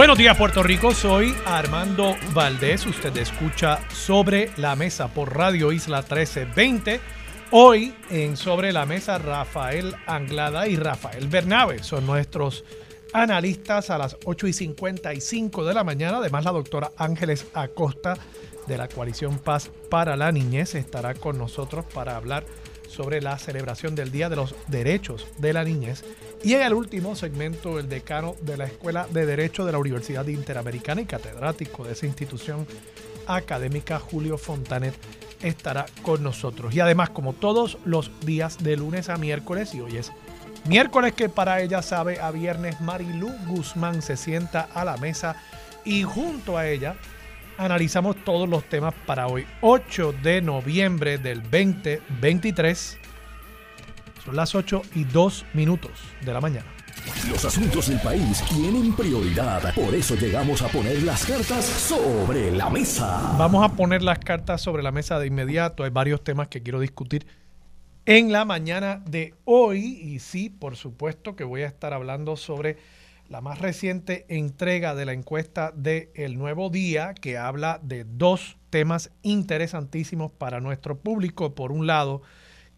Buenos días Puerto Rico, soy Armando Valdés, usted escucha Sobre la Mesa por Radio Isla 1320. Hoy en Sobre la Mesa Rafael Anglada y Rafael Bernabe son nuestros analistas a las 8 y 55 de la mañana. Además la doctora Ángeles Acosta de la coalición Paz para la Niñez estará con nosotros para hablar sobre la celebración del Día de los Derechos de la Niñez. Y en el último segmento, el decano de la Escuela de Derecho de la Universidad Interamericana y catedrático de esa institución académica, Julio Fontanet, estará con nosotros. Y además, como todos los días de lunes a miércoles, y hoy es miércoles que para ella sabe a viernes, Marilu Guzmán se sienta a la mesa y junto a ella analizamos todos los temas para hoy, 8 de noviembre del 2023. Son las 8 y 2 minutos de la mañana. Los asuntos del país tienen prioridad, por eso llegamos a poner las cartas sobre la mesa. Vamos a poner las cartas sobre la mesa de inmediato. Hay varios temas que quiero discutir en la mañana de hoy y sí, por supuesto que voy a estar hablando sobre la más reciente entrega de la encuesta de El Nuevo Día, que habla de dos temas interesantísimos para nuestro público. Por un lado,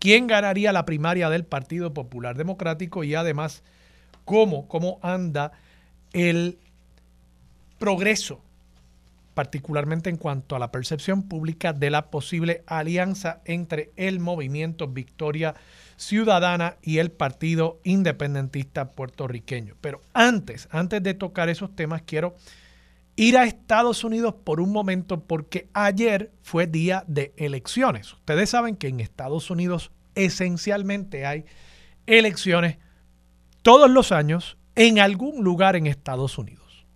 quién ganaría la primaria del Partido Popular Democrático y además cómo, cómo anda el progreso, particularmente en cuanto a la percepción pública de la posible alianza entre el movimiento Victoria Ciudadana y el Partido Independentista Puertorriqueño. Pero antes, antes de tocar esos temas, quiero ir a Estados Unidos por un momento porque ayer fue día de elecciones. Ustedes saben que en Estados Unidos esencialmente hay elecciones todos los años en algún lugar en Estados Unidos.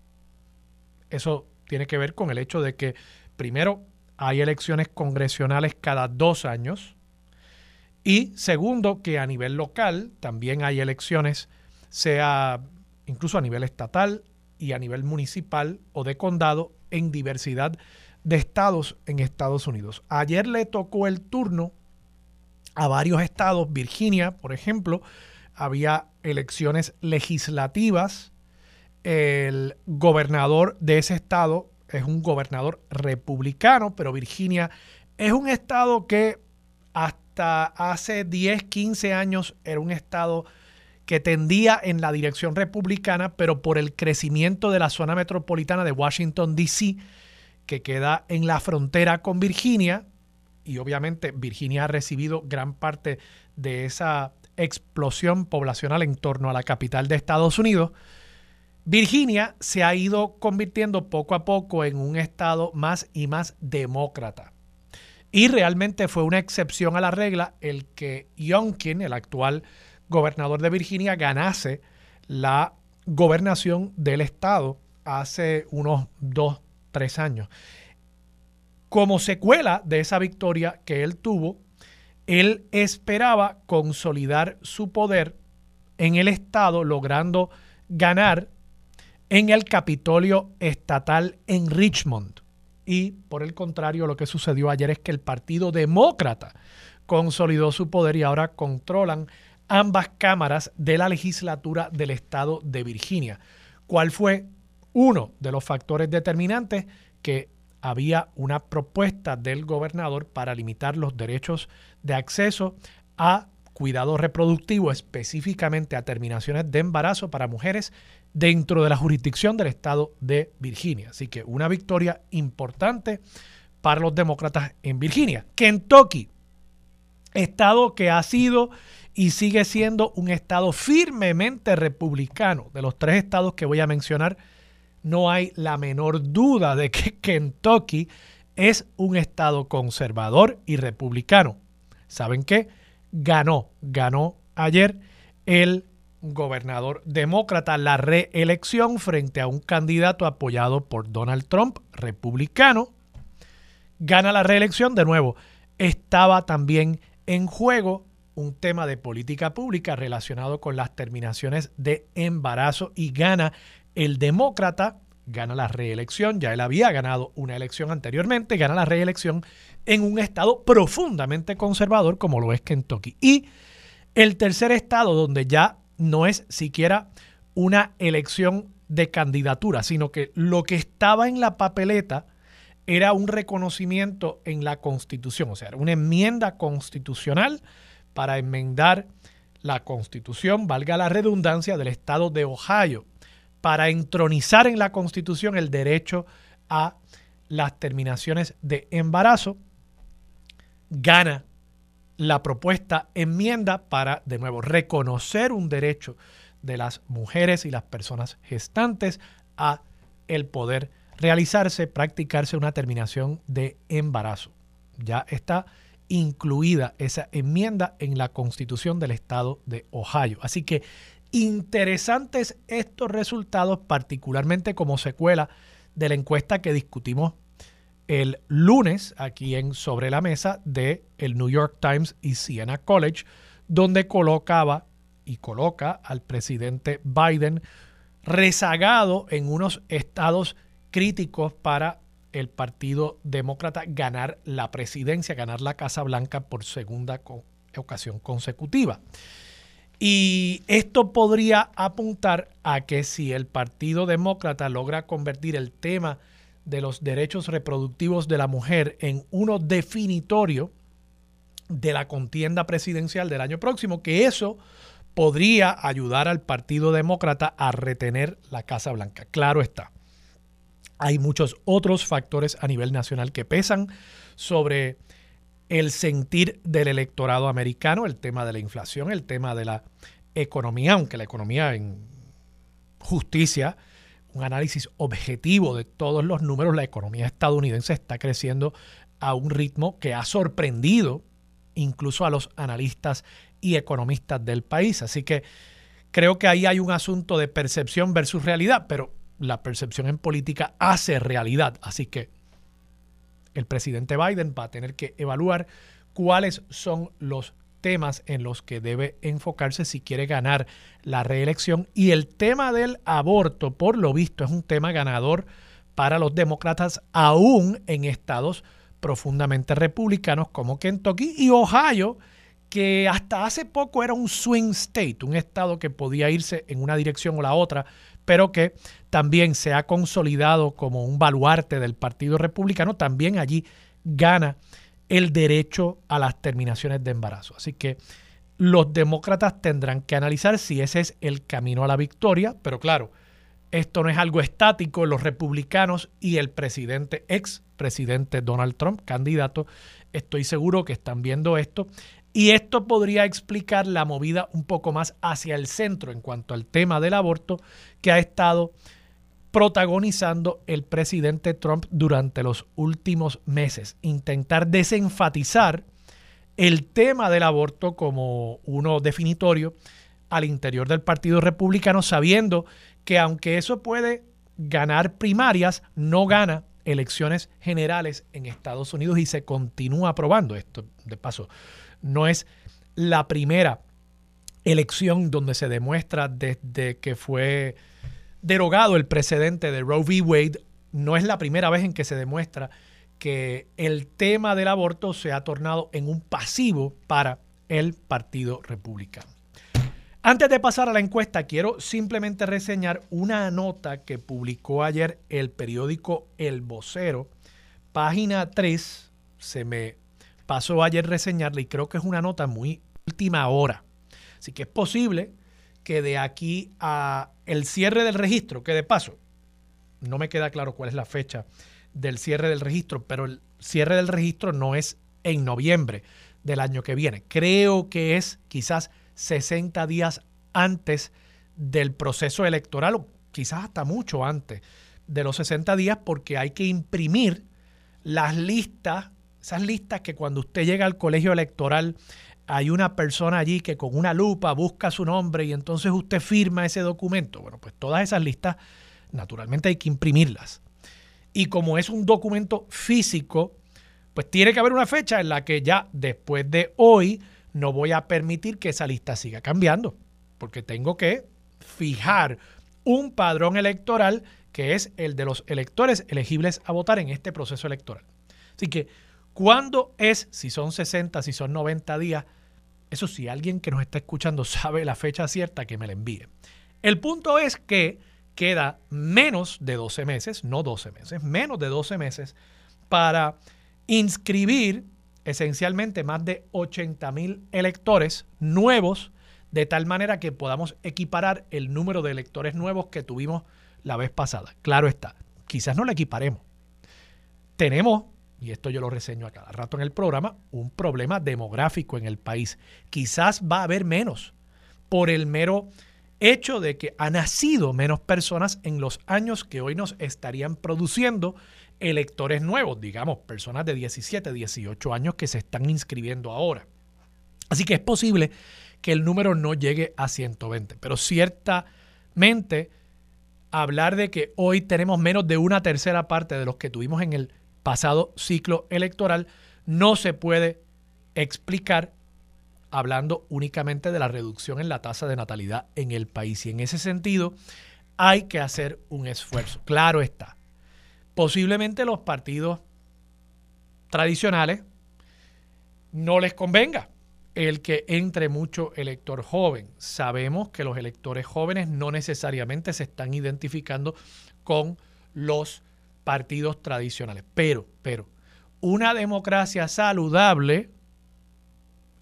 Eso tiene que ver con el hecho de que primero hay elecciones congresionales cada dos años y segundo, que a nivel local también hay elecciones, sea incluso a nivel estatal y a nivel municipal o de condado en diversidad de estados en Estados Unidos. Ayer le tocó el turno a varios estados, Virginia, por ejemplo, había elecciones legislativas. El gobernador de ese estado es un gobernador republicano, pero Virginia es un estado que hasta hace 10, 15 años era un estado que tendía en la dirección republicana, pero por el crecimiento de la zona metropolitana de Washington, D.C., que queda en la frontera con Virginia, y obviamente Virginia ha recibido gran parte de esa explosión poblacional en torno a la capital de Estados Unidos, Virginia se ha ido convirtiendo poco a poco en un estado más y más demócrata. Y realmente fue una excepción a la regla el que Youngkin, el actual gobernador de Virginia, ganase la gobernación del estado hace unos dos, tres años. Como secuela de esa victoria que él tuvo, él esperaba consolidar su poder en el estado, logrando ganar en el Capitolio Estatal en Richmond. Y por el contrario, lo que sucedió ayer es que el Partido Demócrata consolidó su poder y ahora controlan ambas cámaras de la legislatura del estado de Virginia. ¿Cuál fue uno de los factores determinantes? Que había una propuesta del gobernador para limitar los derechos de acceso a cuidado reproductivo, específicamente a terminaciones de embarazo para mujeres dentro de la jurisdicción del estado de Virginia. Así que una victoria importante para los demócratas en Virginia. Kentucky, estado que ha sido y sigue siendo un estado firmemente republicano. De los tres estados que voy a mencionar, no hay la menor duda de que Kentucky es un estado conservador y republicano. ¿Saben qué? Ganó, ganó ayer el gobernador demócrata la reelección frente a un candidato apoyado por Donald Trump, republicano. Gana la reelección de nuevo. Estaba también en juego un tema de política pública relacionado con las terminaciones de embarazo y gana el demócrata, gana la reelección, ya él había ganado una elección anteriormente, gana la reelección en un estado profundamente conservador como lo es Kentucky. Y el tercer estado donde ya no es siquiera una elección de candidatura, sino que lo que estaba en la papeleta era un reconocimiento en la constitución, o sea, una enmienda constitucional para enmendar la constitución, valga la redundancia, del estado de Ohio, para entronizar en la constitución el derecho a las terminaciones de embarazo, gana la propuesta enmienda para, de nuevo, reconocer un derecho de las mujeres y las personas gestantes a el poder realizarse, practicarse una terminación de embarazo. Ya está incluida esa enmienda en la constitución del estado de Ohio. Así que interesantes estos resultados, particularmente como secuela de la encuesta que discutimos el lunes aquí en Sobre la Mesa de el New York Times y Siena College, donde colocaba y coloca al presidente Biden rezagado en unos estados críticos para el Partido Demócrata ganar la presidencia, ganar la Casa Blanca por segunda ocasión consecutiva. Y esto podría apuntar a que si el Partido Demócrata logra convertir el tema de los derechos reproductivos de la mujer en uno definitorio de la contienda presidencial del año próximo, que eso podría ayudar al Partido Demócrata a retener la Casa Blanca. Claro está. Hay muchos otros factores a nivel nacional que pesan sobre el sentir del electorado americano, el tema de la inflación, el tema de la economía, aunque la economía en justicia, un análisis objetivo de todos los números, la economía estadounidense está creciendo a un ritmo que ha sorprendido incluso a los analistas y economistas del país. Así que creo que ahí hay un asunto de percepción versus realidad, pero la percepción en política hace realidad. Así que el presidente Biden va a tener que evaluar cuáles son los temas en los que debe enfocarse si quiere ganar la reelección. Y el tema del aborto, por lo visto, es un tema ganador para los demócratas, aún en estados profundamente republicanos como Kentucky y Ohio, que hasta hace poco era un swing state, un estado que podía irse en una dirección o la otra, pero que también se ha consolidado como un baluarte del Partido Republicano, también allí gana el derecho a las terminaciones de embarazo. Así que los demócratas tendrán que analizar si ese es el camino a la victoria, pero claro, esto no es algo estático. Los republicanos y el presidente, ex presidente Donald Trump, candidato, estoy seguro que están viendo esto y esto podría explicar la movida un poco más hacia el centro en cuanto al tema del aborto que ha estado protagonizando el presidente Trump durante los últimos meses. Intentar desenfatizar el tema del aborto como uno definitorio al interior del Partido Republicano, sabiendo que aunque eso puede ganar primarias, no gana elecciones generales en Estados Unidos y se continúa aprobando esto. De paso, no es la primera elección donde se demuestra desde que fue derogado el precedente de Roe v. Wade, no es la primera vez en que se demuestra que el tema del aborto se ha tornado en un pasivo para el Partido Republicano. Antes de pasar a la encuesta, quiero simplemente reseñar una nota que publicó ayer el periódico El Vocero, página 3. Se me pasó ayer reseñarla y creo que es una nota muy última hora. Así que es posible que de aquí a el cierre del registro, que de paso, no me queda claro cuál es la fecha del cierre del registro, pero el cierre del registro no es en noviembre del año que viene. Creo que es quizás 60 días antes del proceso electoral o quizás hasta mucho antes de los 60 días porque hay que imprimir las listas esas listas que cuando usted llega al colegio electoral hay una persona allí que con una lupa busca su nombre y entonces usted firma ese documento. Bueno, pues todas esas listas, naturalmente hay que imprimirlas. Y como es un documento físico, pues tiene que haber una fecha en la que ya después de hoy no voy a permitir que esa lista siga cambiando, porque tengo que fijar un padrón electoral que es el de los electores elegibles a votar en este proceso electoral. Así que, ¿cuándo es? Si son 60, si son 90 días, eso sí, alguien que nos está escuchando sabe la fecha cierta, que me la envíe. El punto es que queda menos de 12 meses, no 12 meses, menos de 12 meses para inscribir esencialmente más de 80 mil electores nuevos, de tal manera que podamos equiparar el número de electores nuevos que tuvimos la vez pasada. Claro está, quizás no lo equiparemos. Tenemos y esto yo lo reseño a cada rato en el programa, un problema demográfico en el país. Quizás va a haber menos por el mero hecho de que han nacido menos personas en los años que hoy nos estarían produciendo electores nuevos, digamos, personas de 17, 18 años que se están inscribiendo ahora. Así que es posible que el número no llegue a 120, pero ciertamente hablar de que hoy tenemos menos de una tercera parte de los que tuvimos en el pasado ciclo electoral no se puede explicar hablando únicamente de la reducción en la tasa de natalidad en el país. Y en ese sentido hay que hacer un esfuerzo. Claro está. Posiblemente los partidos tradicionales no les convenga el que entre mucho elector joven. Sabemos que los electores jóvenes no necesariamente se están identificando con los partidos tradicionales. Pero, pero, una democracia saludable,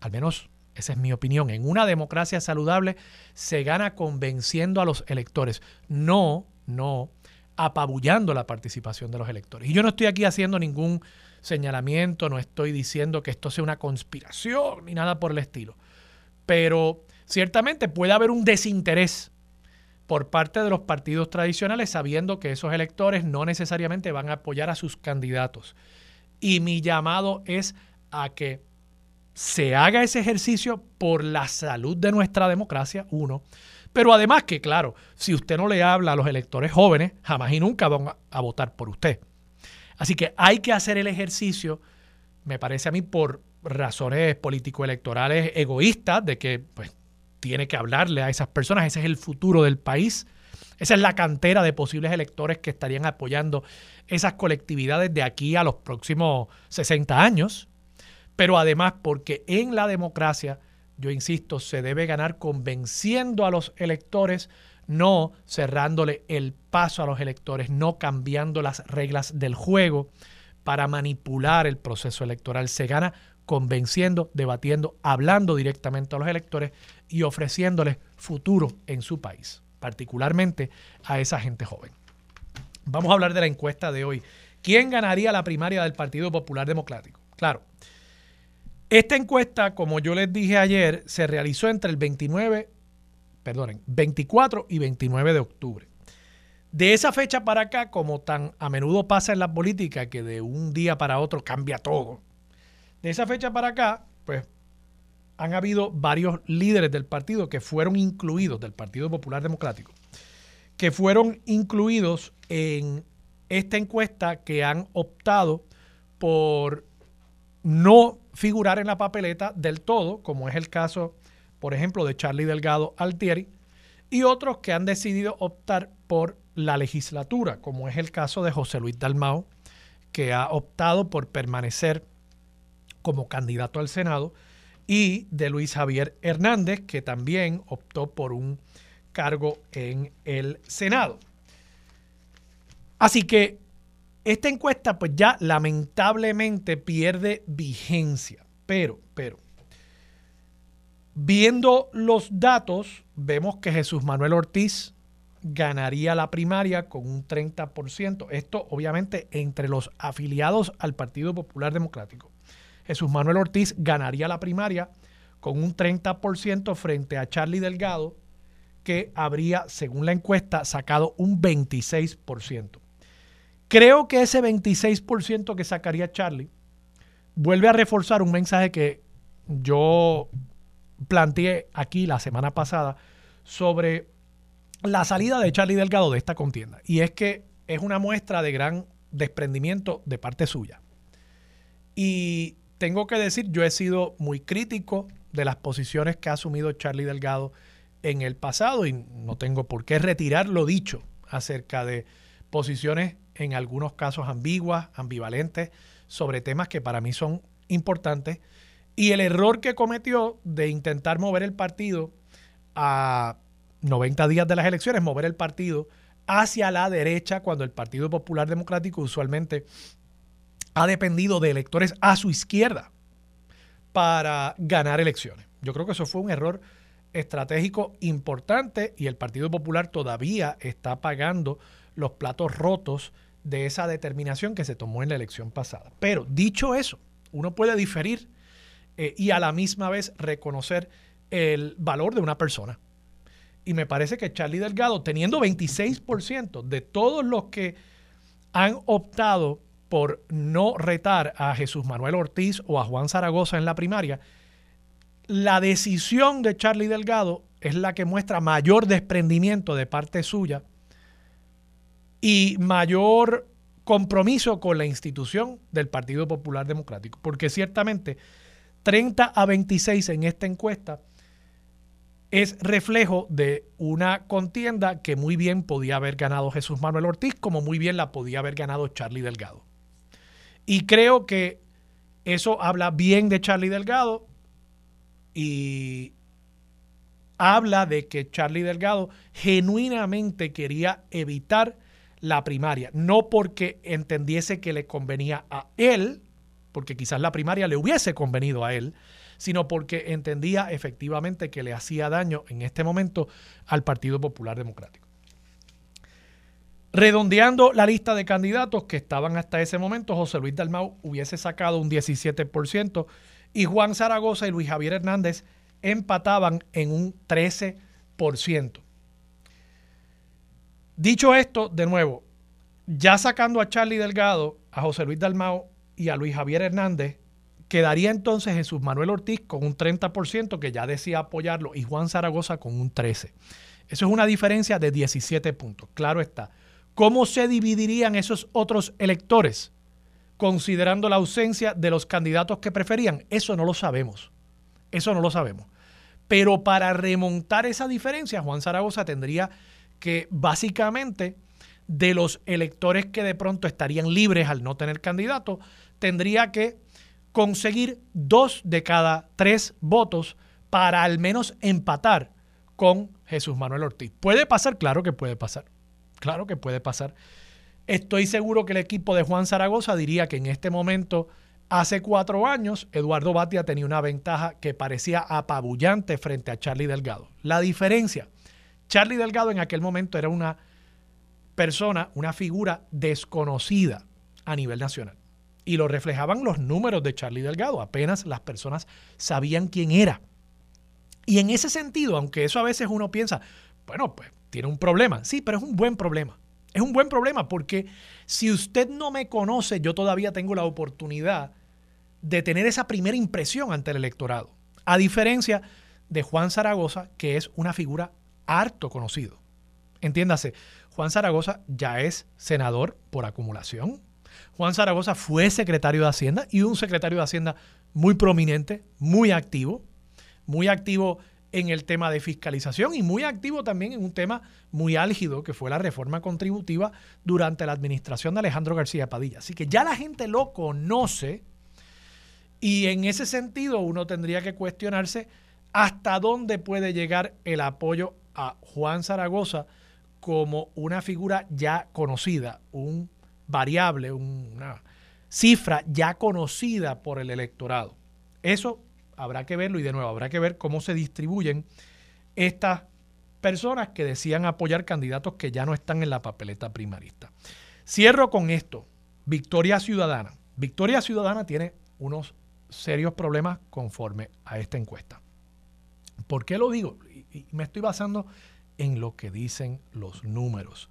al menos esa es mi opinión, en una democracia saludable se gana convenciendo a los electores, no, no apabullando la participación de los electores. Y yo no estoy aquí haciendo ningún señalamiento, no estoy diciendo que esto sea una conspiración ni nada por el estilo, pero ciertamente puede haber un desinterés por parte de los partidos tradicionales, sabiendo que esos electores no necesariamente van a apoyar a sus candidatos. Y mi llamado es a que se haga ese ejercicio por la salud de nuestra democracia, uno. Pero además que, claro, si usted no le habla a los electores jóvenes, jamás y nunca van a, votar por usted. Así que hay que hacer el ejercicio, me parece a mí, por razones político-electorales egoístas, de que pues, tiene que hablarle a esas personas, ese es el futuro del país, esa es la cantera de posibles electores que estarían apoyando esas colectividades de aquí a los próximos 60 años, pero además porque en la democracia, yo insisto, se debe ganar convenciendo a los electores, no cerrándole el paso a los electores, no cambiando las reglas del juego para manipular el proceso electoral. Se gana convenciendo, debatiendo, hablando directamente a los electores y ofreciéndoles futuro en su país, particularmente a esa gente joven. Vamos a hablar de la encuesta de hoy. ¿Quién ganaría la primaria del Partido Popular Democrático? Claro, esta encuesta, como yo les dije ayer, se realizó entre el 29, perdonen, 24 y 29 de octubre. De esa fecha para acá, como tan a menudo pasa en la política, que de un día para otro cambia todo, de esa fecha para acá, pues han habido varios líderes del partido que fueron incluidos, del Partido Popular Democrático, que fueron incluidos en esta encuesta que han optado por no figurar en la papeleta del todo, como es el caso, por ejemplo, de Charlie Delgado Altieri, y otros que han decidido optar por la legislatura, como es el caso de José Luis Dalmao, que ha optado por permanecer como candidato al Senado, y de Luis Javier Hernández, que también optó por un cargo en el Senado. Así que esta encuesta pues ya lamentablemente pierde vigencia, pero, pero, viendo los datos, vemos que Jesús Manuel Ortiz ganaría la primaria con un 30%. Esto obviamente entre los afiliados al Partido Popular Democrático. Jesús Manuel Ortiz ganaría la primaria con un 30% frente a Charlie Delgado, que habría, según la encuesta, sacado un 26%. Creo que ese 26% que sacaría Charlie vuelve a reforzar un mensaje que yo planteé aquí la semana pasada sobre la salida de Charlie Delgado de esta contienda. Y es que es una muestra de gran desprendimiento de parte suya. Y tengo que decir, yo he sido muy crítico de las posiciones que ha asumido Charlie Delgado en el pasado y no tengo por qué retirar lo dicho acerca de posiciones en algunos casos ambiguas, ambivalentes, sobre temas que para mí son importantes. Y el error que cometió de intentar mover el partido a 90 días de las elecciones, mover el partido hacia la derecha cuando el Partido Popular Democrático usualmente ha dependido de electores a su izquierda para ganar elecciones. Yo creo que eso fue un error estratégico importante y el Partido Popular todavía está pagando los platos rotos de esa determinación que se tomó en la elección pasada. Pero dicho eso, uno puede diferir eh, y a la misma vez reconocer el valor de una persona. Y me parece que Charlie Delgado, teniendo 26% de todos los que han optado por no retar a Jesús Manuel Ortiz o a Juan Zaragoza en la primaria, la decisión de Charlie Delgado es la que muestra mayor desprendimiento de parte suya y mayor compromiso con la institución del Partido Popular Democrático, porque ciertamente 30 a 26 en esta encuesta es reflejo de una contienda que muy bien podía haber ganado Jesús Manuel Ortiz, como muy bien la podía haber ganado Charlie Delgado. Y creo que eso habla bien de Charlie Delgado y habla de que Charlie Delgado genuinamente quería evitar la primaria, no porque entendiese que le convenía a él, porque quizás la primaria le hubiese convenido a él, sino porque entendía efectivamente que le hacía daño en este momento al Partido Popular Democrático. Redondeando la lista de candidatos que estaban hasta ese momento, José Luis Dalmau hubiese sacado un 17% y Juan Zaragoza y Luis Javier Hernández empataban en un 13%. Dicho esto, de nuevo, ya sacando a Charlie Delgado, a José Luis Dalmao y a Luis Javier Hernández, quedaría entonces Jesús Manuel Ortiz con un 30% que ya decía apoyarlo y Juan Zaragoza con un 13%. Eso es una diferencia de 17 puntos, claro está. ¿Cómo se dividirían esos otros electores considerando la ausencia de los candidatos que preferían? Eso no lo sabemos. Eso no lo sabemos. Pero para remontar esa diferencia, Juan Zaragoza tendría que básicamente de los electores que de pronto estarían libres al no tener candidato, tendría que conseguir dos de cada tres votos para al menos empatar con Jesús Manuel Ortiz. ¿Puede pasar? Claro que puede pasar. Claro que puede pasar. Estoy seguro que el equipo de Juan Zaragoza diría que en este momento, hace cuatro años, Eduardo Batia tenía una ventaja que parecía apabullante frente a Charlie Delgado. La diferencia Charlie Delgado en aquel momento era una persona, una figura desconocida a nivel nacional. Y lo reflejaban los números de Charlie Delgado. Apenas las personas sabían quién era. Y en ese sentido, aunque eso a veces uno piensa, bueno, pues tiene un problema. Sí, pero es un buen problema. Es un buen problema porque si usted no me conoce, yo todavía tengo la oportunidad de tener esa primera impresión ante el electorado. A diferencia de Juan Zaragoza, que es una figura harto conocido. Entiéndase, Juan Zaragoza ya es senador por acumulación. Juan Zaragoza fue secretario de Hacienda y un secretario de Hacienda muy prominente, muy activo, muy activo en el tema de fiscalización y muy activo también en un tema muy álgido que fue la reforma contributiva durante la administración de Alejandro García Padilla. Así que ya la gente lo conoce y en ese sentido uno tendría que cuestionarse hasta dónde puede llegar el apoyo a Juan Zaragoza como una figura ya conocida, un variable, una cifra ya conocida por el electorado. Eso habrá que verlo y de nuevo habrá que ver cómo se distribuyen estas personas que decían apoyar candidatos que ya no están en la papeleta primarista. Cierro con esto. Victoria Ciudadana. Victoria Ciudadana tiene unos serios problemas conforme a esta encuesta. ¿Por qué lo digo? Y me estoy basando en lo que dicen los números.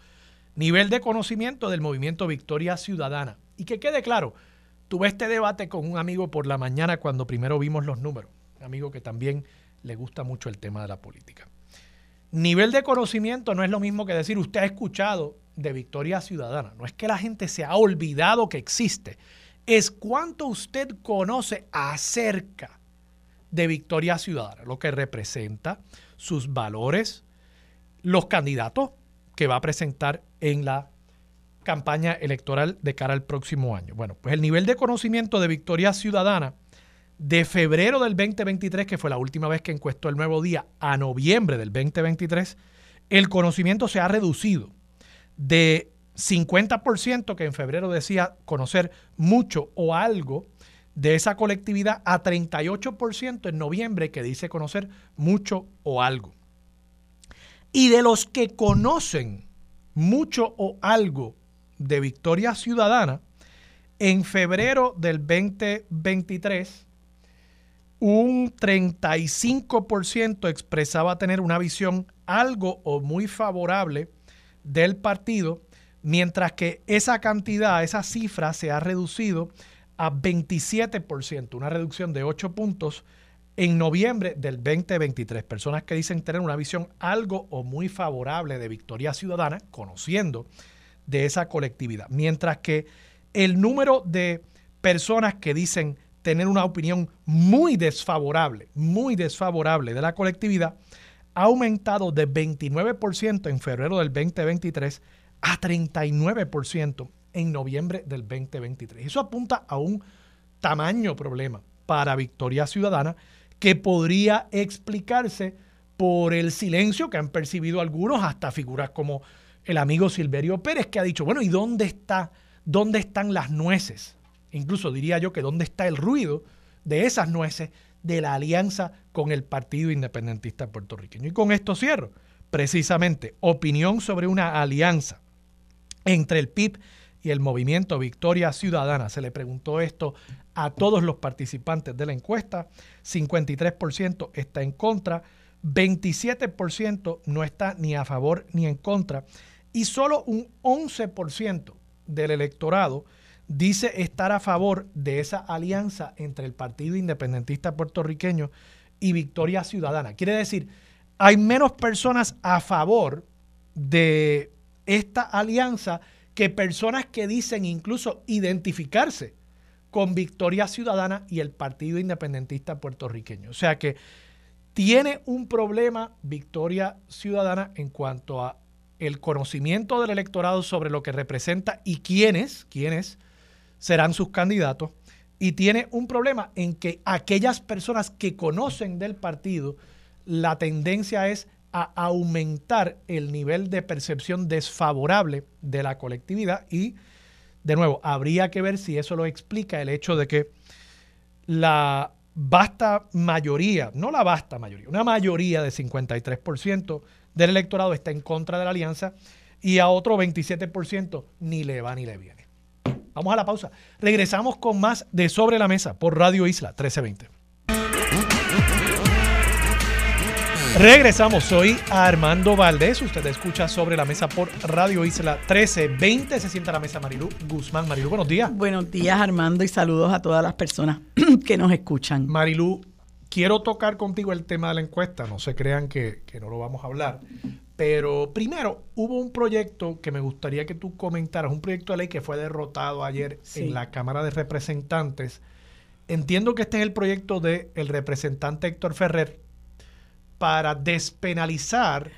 Nivel de conocimiento del movimiento Victoria Ciudadana. Y que quede claro, tuve este debate con un amigo por la mañana cuando primero vimos los números. amigo que también le gusta mucho el tema de la política. Nivel de conocimiento no es lo mismo que decir usted ha escuchado de Victoria Ciudadana. No es que la gente se ha olvidado que existe. Es cuánto usted conoce acerca de Victoria Ciudadana, lo que representa, sus valores, los candidatos que va a presentar en la campaña electoral de cara al próximo año. Bueno, pues el nivel de conocimiento de Victoria Ciudadana de febrero del 2023, que fue la última vez que encuestó el nuevo día, a noviembre del 2023, el conocimiento se ha reducido de 50% que en febrero decía conocer mucho o algo de esa colectividad a 38% en noviembre que dice conocer mucho o algo. Y de los que conocen mucho o algo de Victoria Ciudadana, en febrero del 2023, un 35% expresaba tener una visión algo o muy favorable del partido, mientras que esa cantidad, esa cifra se ha reducido a 27%, una reducción de 8 puntos en noviembre del 2023. Personas que dicen tener una visión algo o muy favorable de Victoria Ciudadana, conociendo de esa colectividad. Mientras que el número de personas que dicen tener una opinión muy desfavorable, muy desfavorable de la colectividad, ha aumentado de 29% en febrero del 2023 a 39% en noviembre del 2023. Eso apunta a un tamaño problema para Victoria Ciudadana que podría explicarse por el silencio que han percibido algunos, hasta figuras como el amigo Silverio Pérez, que ha dicho, bueno, ¿y dónde está, dónde están las nueces? incluso diría yo que dónde está el ruido de esas nueces de la alianza con el Partido Independentista Puertorriqueño. Y con esto cierro. Precisamente, opinión sobre una alianza entre el PIB y el movimiento Victoria Ciudadana. Se le preguntó esto a todos los participantes de la encuesta. 53% está en contra, 27% no está ni a favor ni en contra y solo un 11% del electorado dice estar a favor de esa alianza entre el Partido Independentista Puertorriqueño y Victoria Ciudadana. Quiere decir, hay menos personas a favor de esta alianza que personas que dicen incluso identificarse con Victoria Ciudadana y el Partido Independentista Puertorriqueño. O sea que tiene un problema Victoria Ciudadana en cuanto a el conocimiento del electorado sobre lo que representa y quiénes, quiénes serán sus candidatos. Y tiene un problema en que aquellas personas que conocen del partido, la tendencia es a aumentar el nivel de percepción desfavorable de la colectividad y, de nuevo, habría que ver si eso lo explica el hecho de que la vasta mayoría, no la vasta mayoría, una mayoría de 53% del electorado está en contra de la alianza y a otro 27% ni le va ni le viene. Vamos a la pausa. Regresamos con más de Sobre la Mesa por Radio Isla 1320. Regresamos, soy Armando Valdés. Usted escucha sobre la mesa por Radio Isla 1320. Se sienta a la mesa Marilu Guzmán. Marilu, buenos días. Buenos días, Armando, y saludos a todas las personas que nos escuchan. Marilu, quiero tocar contigo el tema de la encuesta. No se crean que, que no lo vamos a hablar. Pero primero, hubo un proyecto que me gustaría que tú comentaras, un proyecto de ley que fue derrotado ayer en la Cámara de Representantes. Entiendo que este es el proyecto del representante Héctor Ferrer para despenalizar.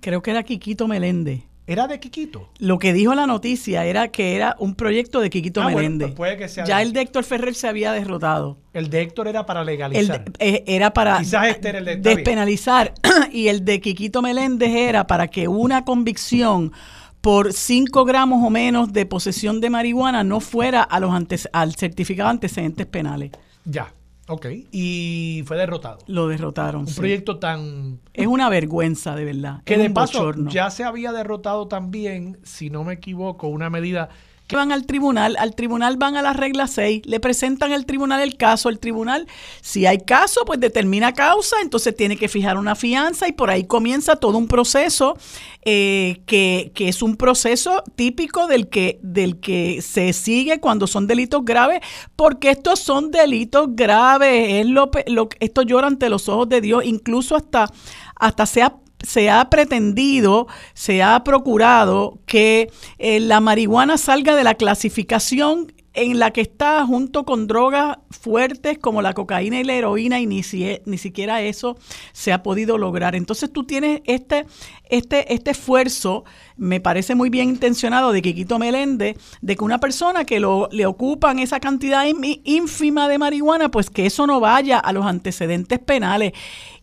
Creo que era Quiquito Meléndez. ¿Era de Quiquito? Lo que dijo la noticia era que era un proyecto de Quiquito ah, Meléndez. Pues puede que sea ya el de Héctor Ferrer se había derrotado. El de Héctor era para legalizar. Eh, era para este despenalizar. y el de Quiquito Meléndez era para que una convicción por 5 gramos o menos de posesión de marihuana no fuera a los antes, al certificado de antecedentes penales. Ya. Ok, y fue derrotado. Lo derrotaron. Un proyecto tan... Es una vergüenza, de verdad. Que de paso ya se había derrotado también, si no me equivoco, una medida van al tribunal, al tribunal van a la regla 6, le presentan al tribunal el caso, el tribunal, si hay caso, pues determina causa, entonces tiene que fijar una fianza y por ahí comienza todo un proceso eh, que, que, es un proceso típico del que, del que se sigue cuando son delitos graves, porque estos son delitos graves, es lo, lo, esto llora ante los ojos de Dios, incluso hasta, hasta se ha se ha pretendido, se ha procurado que eh, la marihuana salga de la clasificación en la que está junto con drogas fuertes como la cocaína y la heroína y ni, ni siquiera eso se ha podido lograr. Entonces tú tienes este, este, este esfuerzo, me parece muy bien intencionado de Quiquito Meléndez, de que una persona que lo, le ocupan esa cantidad ínfima de marihuana, pues que eso no vaya a los antecedentes penales.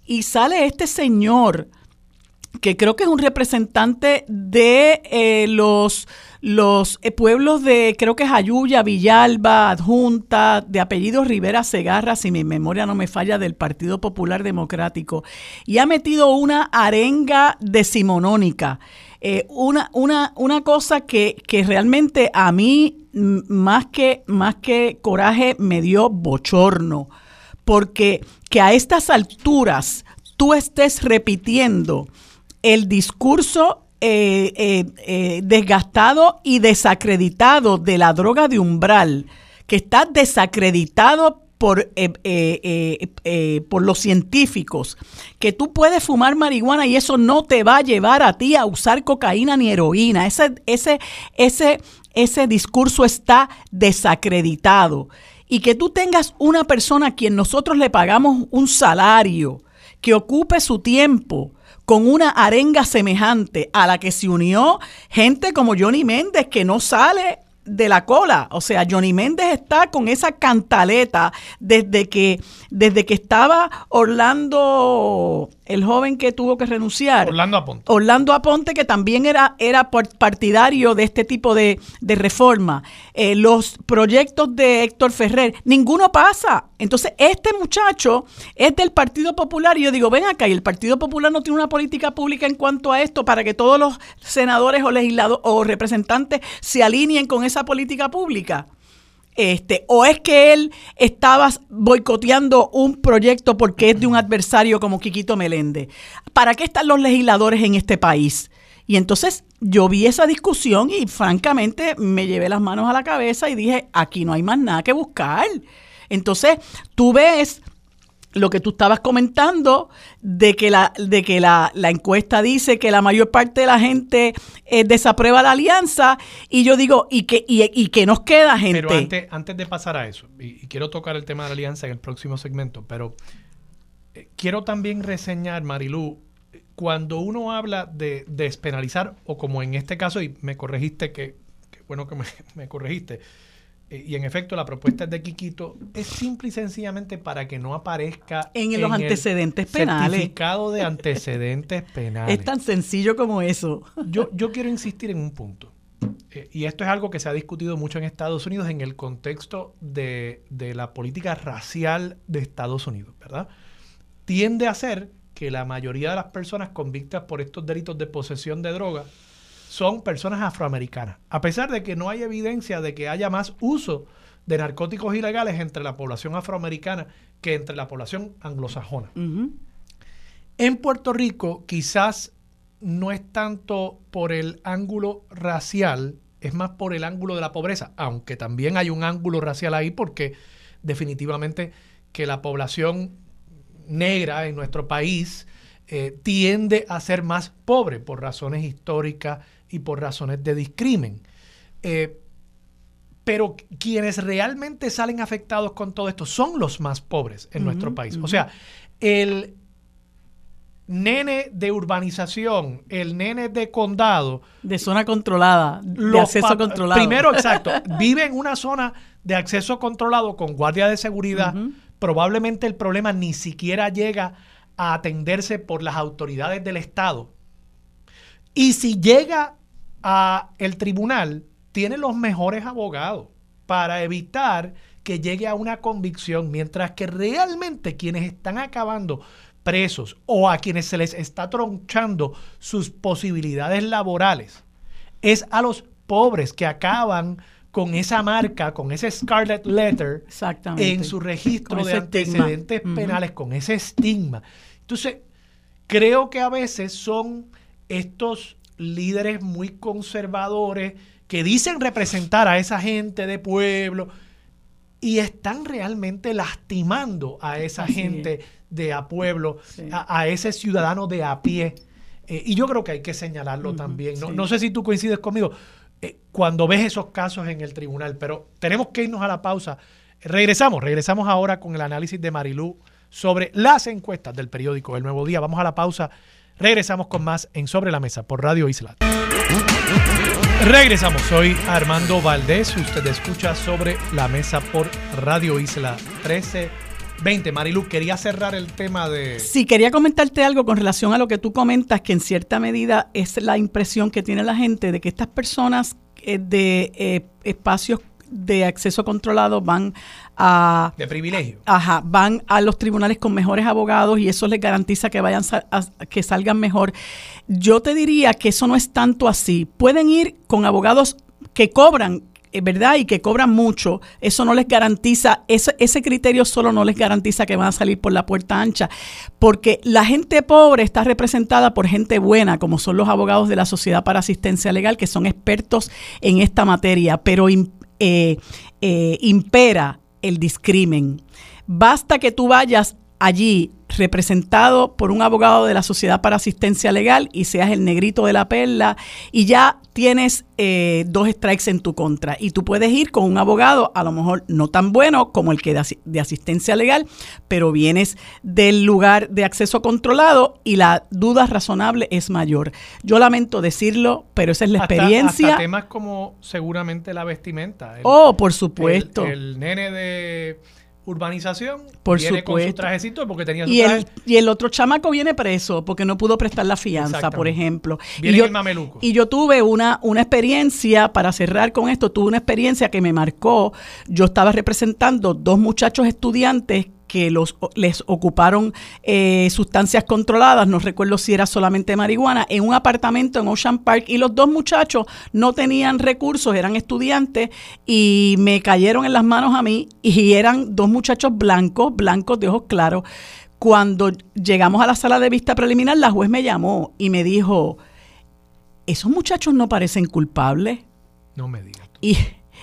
Y sale este señor que creo que es un representante de eh, los, los eh, pueblos de, creo que es Ayuya, Villalba, Adjunta, de apellido Rivera Segarra, si mi memoria no me falla, del Partido Popular Democrático, y ha metido una arenga decimonónica. Eh, una, una, una cosa que, que realmente a mí, más que, más que coraje, me dio bochorno, porque que a estas alturas tú estés repitiendo el discurso eh, eh, eh, desgastado y desacreditado de la droga de umbral, que está desacreditado por, por los científicos, que tú puedes fumar marihuana y eso no te va a llevar a ti a usar cocaína ni heroína. Ese, ese, ese, ese discurso está desacreditado. Y que tú tengas una persona a quien nosotros le pagamos un salario, que ocupe su tiempo, con una arenga semejante a la que se unió gente como Johnny Méndez, que no sale de la cola. O sea, Johnny Méndez está con esa cantaleta desde que, desde que estaba Orlando el joven que tuvo que renunciar. Orlando Aponte. Orlando Aponte, que también era, era partidario de este tipo de, reforma. Eh, los proyectos de Héctor Ferrer, ninguno pasa. Entonces, este muchacho es del Partido Popular y yo digo, ven acá, y el Partido Popular no tiene una política pública en cuanto a esto para que todos los senadores o legisladores o representantes se alineen con esa política pública. Este, o es que él estaba boicoteando un proyecto porque es de un adversario como Quiquito Meléndez. ¿Para qué están los legisladores en este país? Y entonces yo vi esa discusión y francamente me llevé las manos a la cabeza y dije, aquí no hay más nada que buscar. Entonces tú ves lo que tú estabas comentando de que la de que la, encuesta dice que la mayor parte de la gente eh, desaprueba la alianza y yo digo y que y, que nos queda gente pero antes, antes de pasar a eso y, quiero tocar el tema de la alianza en el próximo segmento pero eh, quiero también reseñar Marilú cuando uno habla de despenalizar o como en este caso y me corregiste que, bueno que me, me corregiste y en efecto la propuesta de Quiquito es simple y sencillamente para que no aparezca en, los antecedentes penales. Certificado de antecedentes penales. Es tan sencillo como eso. Yo, yo quiero insistir en un punto. Eh, y esto es algo que se ha discutido mucho en Estados Unidos en el contexto de, de la política racial de Estados Unidos, ¿verdad? Tiende a ser que la mayoría de las personas convictas por estos delitos de posesión de droga son personas afroamericanas. A pesar de que no hay evidencia de que haya más uso de narcóticos ilegales entre la población afroamericana que entre la población anglosajona. En Puerto Rico quizás no es tanto por el ángulo racial, es más por el ángulo de la pobreza, aunque también hay un ángulo racial ahí porque definitivamente que la población negra en nuestro país eh, tiende a ser más pobre por razones históricas y por razones de discrimen. Eh, pero quienes realmente salen afectados con todo esto son los más pobres en nuestro país. O sea, el nene de urbanización, el nene de condado. De zona controlada, de acceso controlado. Primero, exacto, vive en una zona de acceso controlado con guardia de seguridad. Probablemente el problema ni siquiera llega a atenderse por las autoridades del Estado. Y si llega a el tribunal tiene los mejores abogados para evitar que llegue a una convicción, mientras que realmente quienes están acabando presos o a quienes se les está tronchando sus posibilidades laborales es a los pobres que acaban con esa marca, con ese Scarlet Letter en su registro de antecedentes penales, con ese estigma. Entonces, creo que a veces son estos líderes muy conservadores que dicen representar a esa gente de pueblo y están realmente lastimando a esa gente de a pueblo, a, ese ciudadano de a pie. Eh, y yo creo que hay que señalarlo también. No, no, sé si tú coincides conmigo eh, cuando ves esos casos en el tribunal, pero tenemos que irnos a la pausa. Regresamos, regresamos ahora con el análisis de Marilú sobre las encuestas del periódico El Nuevo Día. Vamos a la pausa. Regresamos con más en Sobre la Mesa por Radio Isla. Regresamos, soy Armando Valdés, usted escucha sobre la mesa por Radio Isla 1320. Marilu, quería cerrar el tema de... Sí, quería comentarte algo con relación a lo que tú comentas, que en cierta medida es la impresión que tiene la gente de que estas personas eh, de eh, espacios de acceso controlado van a... De privilegio. Ajá, van a los tribunales con mejores abogados y eso les garantiza que vayan que salgan mejor. Yo te diría que eso no es tanto así. Pueden ir con abogados que cobran eh, ¿verdad? Y que cobran mucho, eso no les garantiza, ese, ese criterio solo no les garantiza que van a salir por la puerta ancha, porque la gente pobre está representada por gente buena, como son los abogados de la Sociedad para Asistencia Legal, que son expertos en esta materia, pero eh, eh, impera el discrimen. Basta que tú vayas allí representado por un abogado de la Sociedad para Asistencia Legal y seas el negrito de la perla y ya tienes eh, dos strikes en tu contra y tú puedes ir con un abogado a lo mejor no tan bueno como el que de, de asistencia legal, pero vienes del lugar de acceso controlado y la duda razonable es mayor. Yo lamento decirlo, pero esa es la experiencia. Hasta temas como seguramente la vestimenta. oh, por supuesto. el nene de urbanización. Por viene con su trajecito porque tenía su y El, y el otro chamaco viene preso porque no pudo prestar la fianza, por ejemplo. Viene y yo, el mameluco. Y yo tuve una, una experiencia, para cerrar con esto, tuve una experiencia que me marcó. Yo estaba representando dos muchachos estudiantes que los, les ocuparon eh, sustancias controladas, no recuerdo si era solamente marihuana, en un apartamento en Ocean Park y los dos muchachos no tenían recursos, eran estudiantes y me cayeron en las manos a mí y eran dos muchachos blancos, blancos de ojos claros. Cuando llegamos a la sala de vista preliminar, la juez me llamó y me dijo, esos muchachos no parecen culpables. No me digas. Y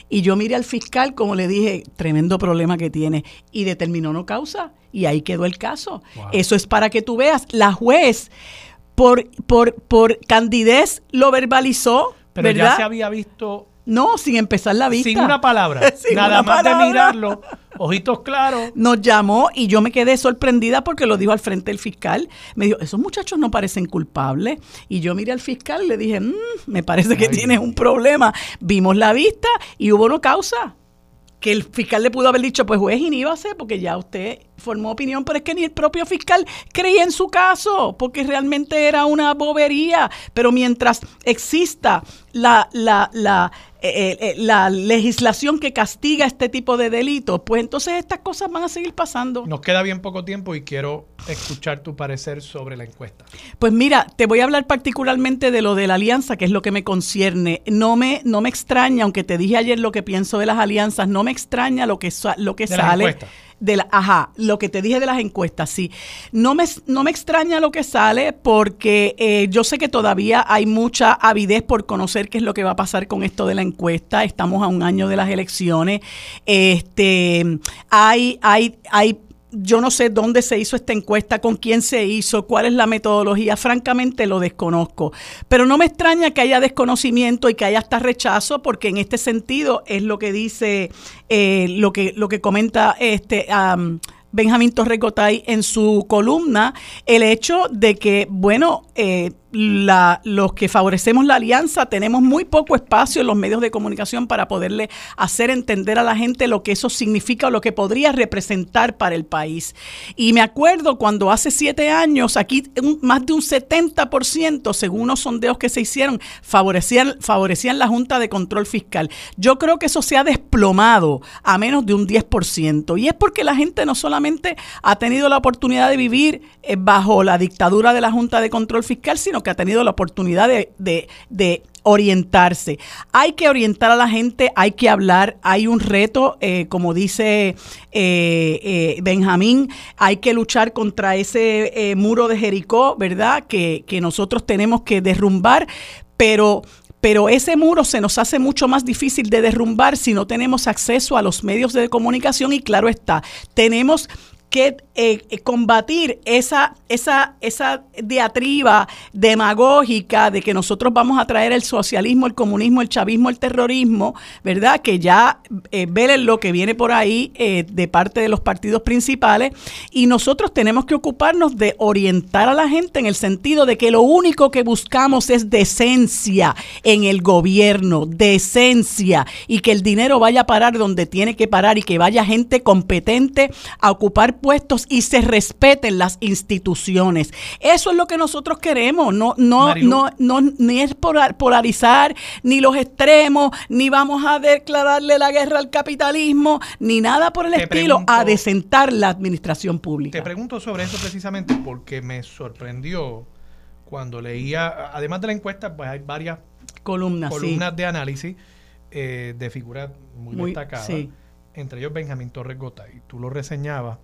y yo miré al fiscal, como le dije, tremendo problema que tiene, y determinó no causa, y ahí quedó el caso. Eso es para que tú veas, la juez, por, por, por candidez, lo verbalizó. Pero ya se había visto no, sin empezar la vista. Sin una palabra. Nada más de mirarlo, ojitos claros. Nos llamó y yo me quedé sorprendida porque lo dijo al frente del fiscal. Me dijo, esos muchachos no parecen culpables. Y yo miré al fiscal y le dije, mm, me parece que tienes un problema. Vimos la vista y hubo una causa que el fiscal le pudo haber dicho, pues juez, iníbase, porque ya usted formó opinión, pero es que ni el propio fiscal creía en su caso, porque realmente era una bobería. Pero mientras exista la, la, la, eh, eh, la legislación que castiga este tipo de delitos, pues entonces estas cosas van a seguir pasando. Nos queda bien poco tiempo y quiero escuchar tu parecer sobre la encuesta. Pues mira, te voy a hablar particularmente de lo de la alianza, que es lo que me concierne. No me, no me extraña, aunque te dije ayer lo que pienso de las alianzas, no me extraña lo que, lo que sale de la, ajá, lo que te dije de las encuestas, sí. No me, no me extraña lo que sale porque eh, yo sé que todavía hay mucha avidez por conocer qué es lo que va a pasar con esto de la encuesta. Estamos a un año de las elecciones. Este, hay, hay, hay yo no sé dónde se hizo esta encuesta, con quién se hizo, cuál es la metodología, francamente lo desconozco. Pero no me extraña que haya desconocimiento y que haya hasta rechazo, porque en este sentido es lo que dice, eh, lo, que, lo que comenta este... Benjamín Torrecotay en su columna, el hecho de que, bueno, eh, la, los que favorecemos la alianza tenemos muy poco espacio en los medios de comunicación para poderle hacer entender a la gente lo que eso significa o lo que podría representar para el país. Y me acuerdo cuando hace siete años, aquí más de un 70%, según unos sondeos que se hicieron, favorecían, favorecían la Junta de Control Fiscal. Yo creo que eso se ha desplomado a menos de un 10%. Y es porque la gente no solamente ha tenido la oportunidad de vivir eh, bajo la dictadura de la Junta de Control Fiscal, sino que ha tenido la oportunidad de, orientarse. Hay que orientar a la gente, hay que hablar, hay un reto, eh, como dice eh, eh, Benjamín, hay que luchar contra ese muro de Jericó, ¿verdad? Que, que nosotros tenemos que derrumbar, pero pero ese muro se nos hace mucho más difícil de derrumbar si no tenemos acceso a los medios de comunicación y claro está, tenemos que eh, eh, combatir esa, esa, esa diatriba demagógica de que nosotros vamos a traer el socialismo, el comunismo, el chavismo, el terrorismo, ¿verdad? Que ya eh, lo que viene por ahí eh, de parte de los partidos principales y nosotros tenemos que ocuparnos de orientar a la gente en el sentido de que lo único que buscamos es decencia en el gobierno, decencia y que el dinero vaya a parar donde tiene que parar y que vaya gente competente a ocupar puestos y se respeten las instituciones. Eso es lo que nosotros queremos, no, no, no, no, ni es polarizar, ni los extremos, ni vamos a declararle la guerra al capitalismo, ni nada por el estilo, a desentar la administración pública. Te pregunto sobre eso precisamente porque me sorprendió cuando leía, además de la encuesta, pues hay varias columnas, columnas de análisis eh, de figuras muy, destacadas, entre ellos Benjamín Torres Gotay. Tú lo reseñabas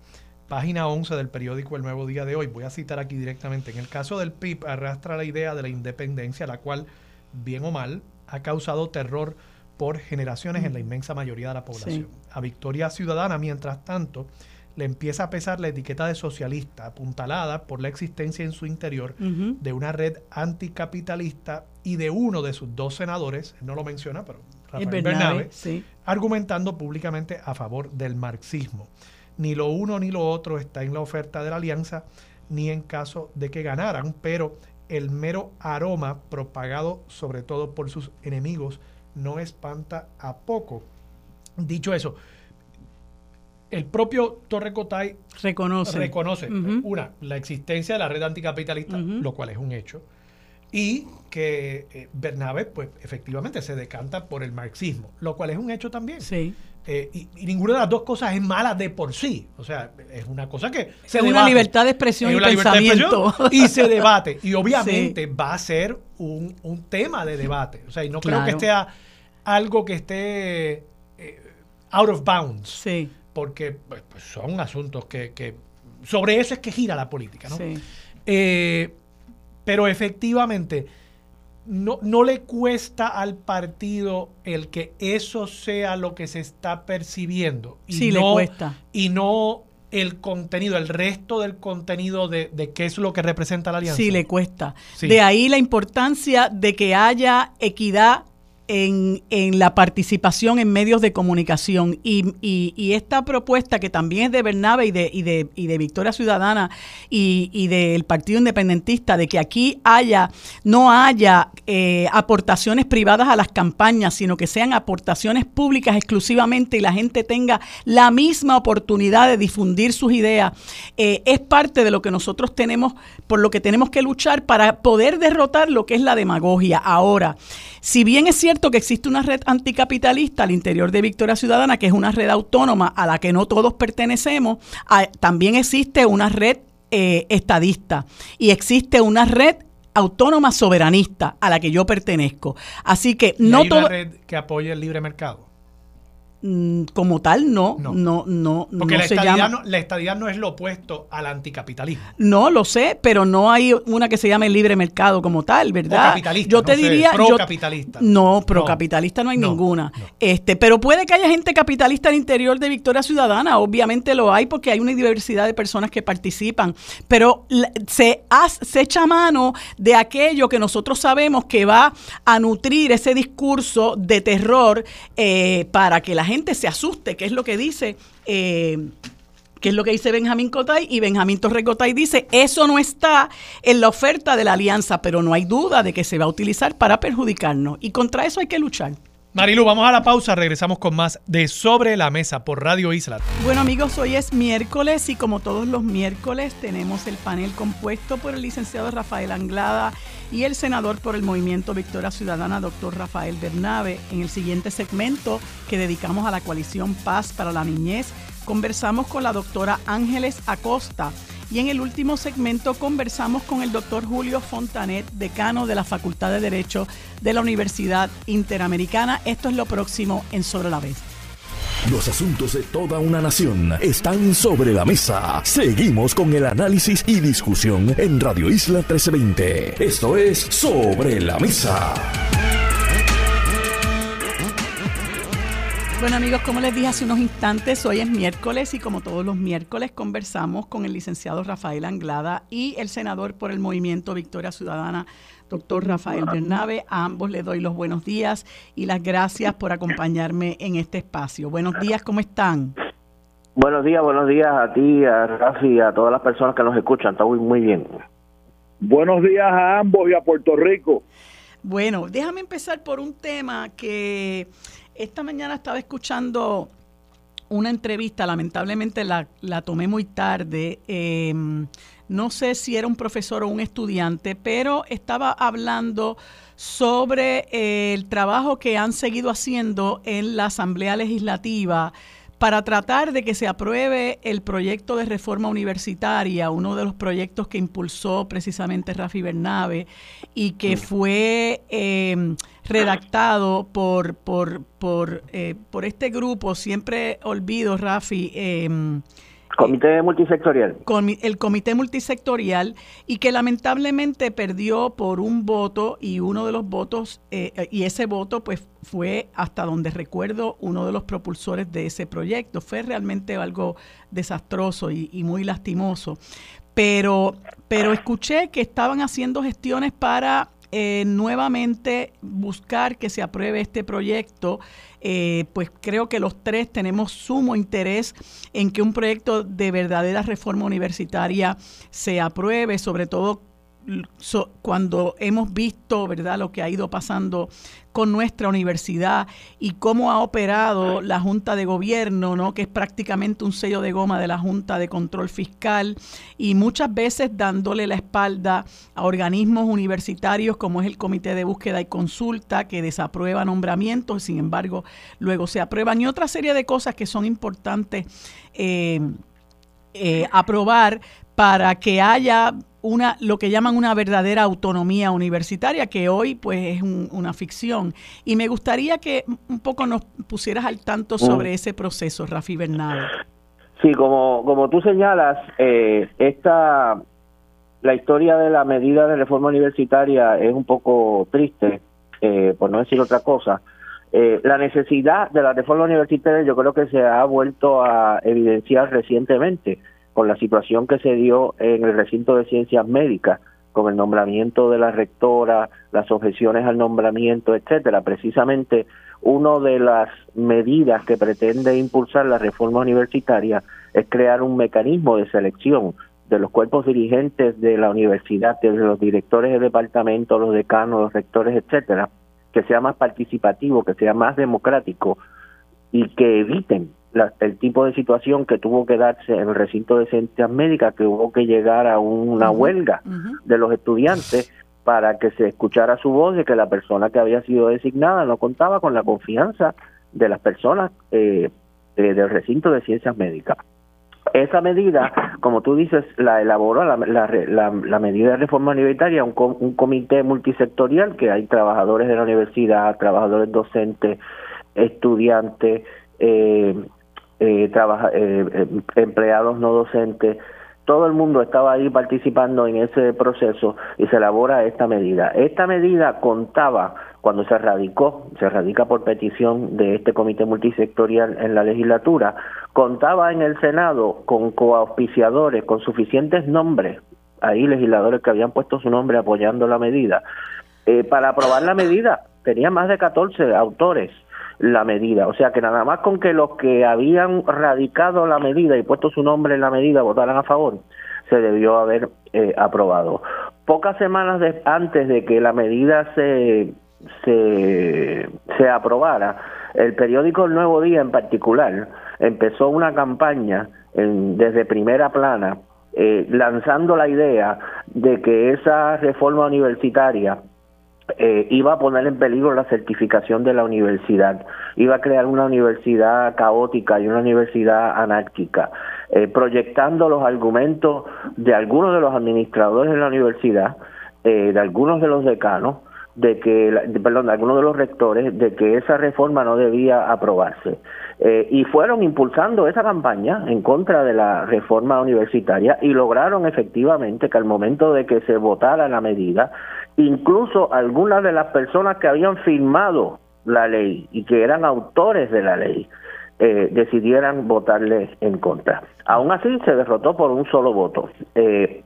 página 11 del periódico El Nuevo Día de hoy, voy a citar aquí directamente, en el caso del PIB arrastra la idea de la independencia, la cual, bien o mal, ha causado terror por generaciones en la inmensa mayoría de la población. A Victoria Ciudadana, mientras tanto, le empieza a pesar la etiqueta de socialista, apuntalada por la existencia en su interior de una red anticapitalista y de uno de sus dos senadores, no lo menciona, pero Rafael Bernabe, argumentando públicamente a favor del marxismo. Ni lo uno ni lo otro está en la oferta de la alianza, ni en caso de que ganaran, pero el mero aroma propagado sobre todo por sus enemigos no espanta a poco. Dicho eso, el propio Torre Cotay reconoce, reconoce una, la existencia de la red anticapitalista, lo cual es un hecho, y que eh, Bernabe, pues efectivamente se decanta por el marxismo, lo cual es un hecho también. Sí. Eh, y, ninguna de las dos cosas es mala de por sí. O sea, es una cosa que se es una libertad de expresión y pensamiento. y se debate. Y obviamente va a ser un, tema de debate. O sea, y no creo que esté algo que esté eh, out of bounds. Sí. Porque pues, pues, son asuntos que, Sobre eso es que gira la política, ¿no? Sí. Eh, pero efectivamente no, no le cuesta al partido el que eso sea lo que se está percibiendo. Y sí, le cuesta. Y no el contenido, el resto del contenido de, de, qué es lo que representa la alianza. Sí, le cuesta. De ahí la importancia de que haya equidad en, en, la participación en medios de comunicación. Y, y, esta propuesta que también es de Bernabe y de, y de, y de Victoria Ciudadana y, del Partido Independentista de que aquí haya no haya eh, aportaciones privadas a las campañas sino que sean aportaciones públicas exclusivamente y la gente tenga la misma oportunidad de difundir sus ideas eh, es parte de lo que nosotros tenemos por lo que tenemos que luchar para poder derrotar lo que es la demagogia. Ahora si bien es cierto que existe una red anticapitalista al interior de Victoria Ciudadana, que es una red autónoma a la que no todos pertenecemos, también existe una red eh, estadista y existe una red autónoma soberanista a la que yo pertenezco. Así que no hay una red que apoye el libre mercado. Mm, como tal, no, no, no, no. Porque la, estadidad no, la, estadidad no, es lo opuesto al anticapitalismo. No, lo sé, pero no hay una que se llame libre mercado como tal, ¿verdad? capitalista, yo te diría. Pro-capitalista. No, pro-capitalista no hay ninguna. Este, pero puede que haya gente capitalista al interior de Victoria Ciudadana, obviamente lo hay porque hay una diversidad de personas que participan, pero se, se echa mano de aquello que nosotros sabemos que va a nutrir ese discurso de terror eh, para que la gente se asuste, que es lo que dice, eh, es lo que dice Benjamín Cotay, y Benjamín Torres Cotay dice, eso no está en la oferta de la alianza, pero no hay duda de que se va a utilizar para perjudicarnos, y contra eso hay que luchar. Marilu, vamos a la pausa, regresamos con más de Sobre la Mesa por Radio Isla. Bueno amigos, hoy es miércoles y como todos los miércoles tenemos el panel compuesto por el licenciado Rafael Anglada y el senador por el Movimiento Victoria Ciudadana, doctor Rafael Bernabe, en el siguiente segmento que dedicamos a la coalición Paz para la Niñez conversamos con la doctora Ángeles Acosta y en el último segmento conversamos con el doctor Julio Fontanet, decano de la Facultad de Derecho de la Universidad Interamericana. Esto es lo próximo en Sobre la Vez. Los asuntos de toda una nación están sobre la mesa. Seguimos con el análisis y discusión en Radio Isla 1320. Esto es Sobre la Mesa. Bueno amigos, como les dije hace unos instantes, hoy es miércoles y como todos los miércoles conversamos con el licenciado Rafael Anglada y el senador por el movimiento Victoria Ciudadana, doctor Rafael Bernabe. A ambos les doy los buenos días y las gracias por acompañarme en este espacio. Buenos días, ¿cómo están? Buenos días, buenos días a ti, a Rafi y a todas las personas que nos escuchan. Está muy, muy bien. Buenos días a ambos y a Puerto Rico. Bueno, déjame empezar por un tema que esta mañana estaba escuchando una entrevista, lamentablemente la, tomé muy tarde. Eh, no sé si era un profesor o un estudiante, pero estaba hablando sobre eh, el trabajo que han seguido haciendo en la Asamblea Legislativa para tratar de que se apruebe el proyecto de reforma universitaria, uno de los proyectos que impulsó precisamente Rafi Bernabe y que fue eh, redactado por, por, por, eh, por este grupo, siempre olvido, Rafi, Comité multisectorial. el comité multisectorial y que lamentablemente perdió por un voto y uno de los votos, eh, y ese voto pues fue hasta donde recuerdo uno de los propulsores de ese proyecto. Fue realmente algo desastroso y, y muy lastimoso. Pero, pero escuché que estaban haciendo gestiones para eh, nuevamente buscar que se apruebe este proyecto, eh, pues creo que los tres tenemos sumo interés en que un proyecto de verdadera reforma universitaria se apruebe, sobre todo cuando hemos visto, ¿verdad?, lo que ha ido pasando con nuestra universidad y cómo ha operado la Junta de Gobierno, ¿no? que es prácticamente un sello de goma de la Junta de Control Fiscal y muchas veces dándole la espalda a organismos universitarios como es el Comité de Búsqueda y Consulta que desaprueba nombramientos, sin embargo luego se aprueban y otra serie de cosas que son importantes eh, eh, aprobar para que haya una lo que llaman una verdadera autonomía universitaria que hoy pues es una ficción. Y me gustaría que un poco nos pusieras al tanto sobre mm. ese proceso Rafi Bernal. Sí como como tú señalas eh, esta la historia de la medida de reforma universitaria es un poco triste eh, por no decir otra cosa. Eh, la necesidad de la reforma universitaria yo creo que se ha vuelto a evidenciar recientemente con la situación que se dio en el recinto de ciencias médicas, con el nombramiento de la rectora, las objeciones al nombramiento, etcétera. Precisamente una de las medidas que pretende impulsar la reforma universitaria es crear un mecanismo de selección de los cuerpos dirigentes de la universidad, de los directores de departamento, los decanos, los rectores, etcétera, que sea más participativo, que sea más democrático y que eviten el tipo de situación que tuvo que darse en el recinto de ciencias médicas, que hubo que llegar a una huelga de los estudiantes para que se escuchara su voz de que la persona que había sido designada no contaba con la confianza de las personas eh, del recinto de ciencias médicas. Esa medida, como tú dices, la elaboró la, la, medida de reforma universitaria, un, un comité multisectorial que hay trabajadores de la universidad, trabajadores docentes, estudiantes, eh, eh, trabaja, eh, eh, empleados no docentes, todo el mundo estaba ahí participando en ese proceso y se elabora esta medida. Esta medida contaba, cuando se radicó, se radica por petición de este comité multisectorial en la legislatura, contaba en el Senado con coauspiciadores, con suficientes nombres, ahí legisladores que habían puesto su nombre apoyando la medida. Eh, para aprobar la medida tenía más de 14 autores la medida. O sea que nada más con que los que habían radicado la medida y puesto su nombre en la medida votaran a favor, se debió haber eh, aprobado. Pocas semanas antes de que la medida se, se, se aprobara, el periódico El Nuevo Día en particular empezó una campaña en, desde primera plana eh, lanzando la idea de que esa reforma universitaria eh, iba a poner en peligro la certificación de la universidad, iba a crear una universidad caótica y una universidad anárquica, eh, proyectando los argumentos de algunos de los administradores de la universidad, eh, de algunos de los decanos, de que, perdón, de algunos de los rectores, de que esa reforma no debía aprobarse. Eh, y fueron impulsando esa campaña en contra de la reforma universitaria y lograron efectivamente que al momento de que se votara la medida, incluso algunas de las personas que habían firmado la ley y que eran autores de la ley, eh, decidieran votarle en contra. Aún así se derrotó por un solo voto. Eh,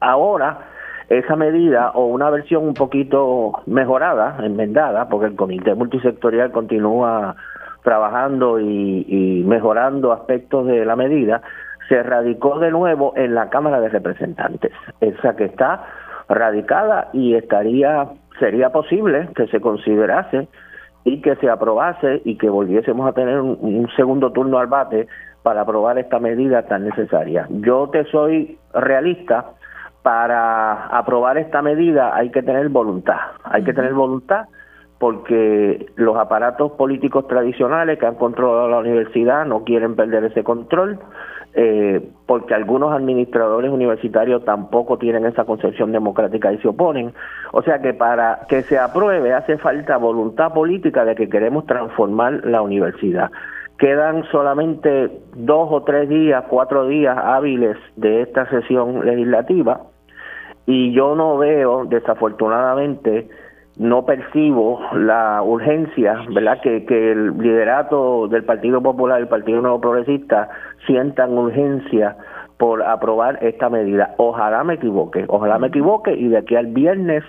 ahora, esa medida o una versión un poquito mejorada, enmendada, porque el comité multisectorial continúa trabajando y, mejorando aspectos de la medida, se radicó de nuevo en la Cámara de Representantes, esa que está radicada y estaría sería posible que se considerase y que se aprobase y que volviésemos a tener un segundo turno al bate para aprobar esta medida tan necesaria. Yo te soy realista, para aprobar esta medida hay que tener voluntad, hay que tener voluntad porque los aparatos políticos tradicionales que han controlado la universidad no quieren perder ese control, eh, porque algunos administradores universitarios tampoco tienen esa concepción democrática y se oponen. O sea que para que se apruebe hace falta voluntad política de que queremos transformar la universidad. Quedan solamente dos o tres días, cuatro días hábiles de esta sesión legislativa y yo no veo, desafortunadamente, no percibo la urgencia, ¿verdad? Que, que el liderato del Partido Popular el Partido Nuevo Progresista sientan urgencia por aprobar esta medida. Ojalá me equivoque, ojalá me equivoque y de aquí al viernes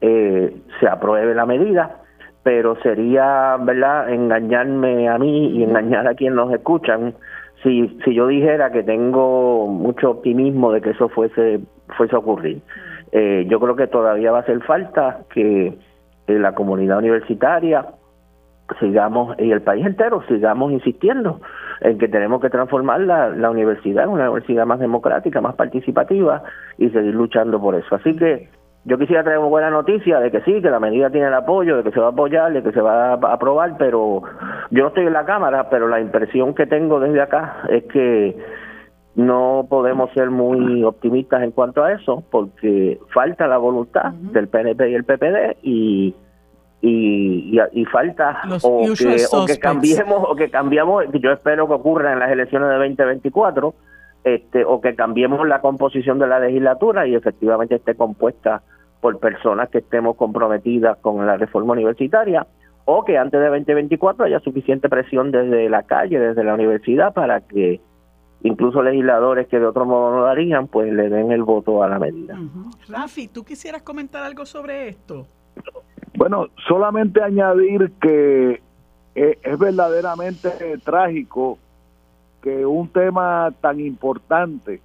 eh, se apruebe la medida, pero sería, ¿verdad?, engañarme a mí y engañar a quienes nos escuchan si, si yo dijera que tengo mucho optimismo de que eso fuese fuese a ocurrir. Eh, yo creo que todavía va a hacer falta que la comunidad universitaria sigamos y el país entero sigamos insistiendo en que tenemos que transformar la, la universidad en una universidad más democrática, más participativa y seguir luchando por eso. Así que yo quisiera traer una buena noticia de que sí, que la medida tiene el apoyo, de que se va a apoyar, de que se va a aprobar, pero yo no estoy en la Cámara, pero la impresión que tengo desde acá es que no podemos ser muy optimistas en cuanto a eso porque falta la voluntad del PNP y el PPD y y, y, falta o que, o que, cambiemos o que cambiamos yo espero que ocurra en las elecciones de 2024 este o que cambiemos la composición de la legislatura y efectivamente esté compuesta por personas que estemos comprometidas con la reforma universitaria o que antes de 2024 haya suficiente presión desde la calle desde la universidad para que incluso legisladores que de otro modo no darían, pues le den el voto a la medida. Rafi, ¿tú quisieras comentar algo sobre esto? Bueno, solamente añadir que eh, es verdaderamente trágico que un tema tan importante,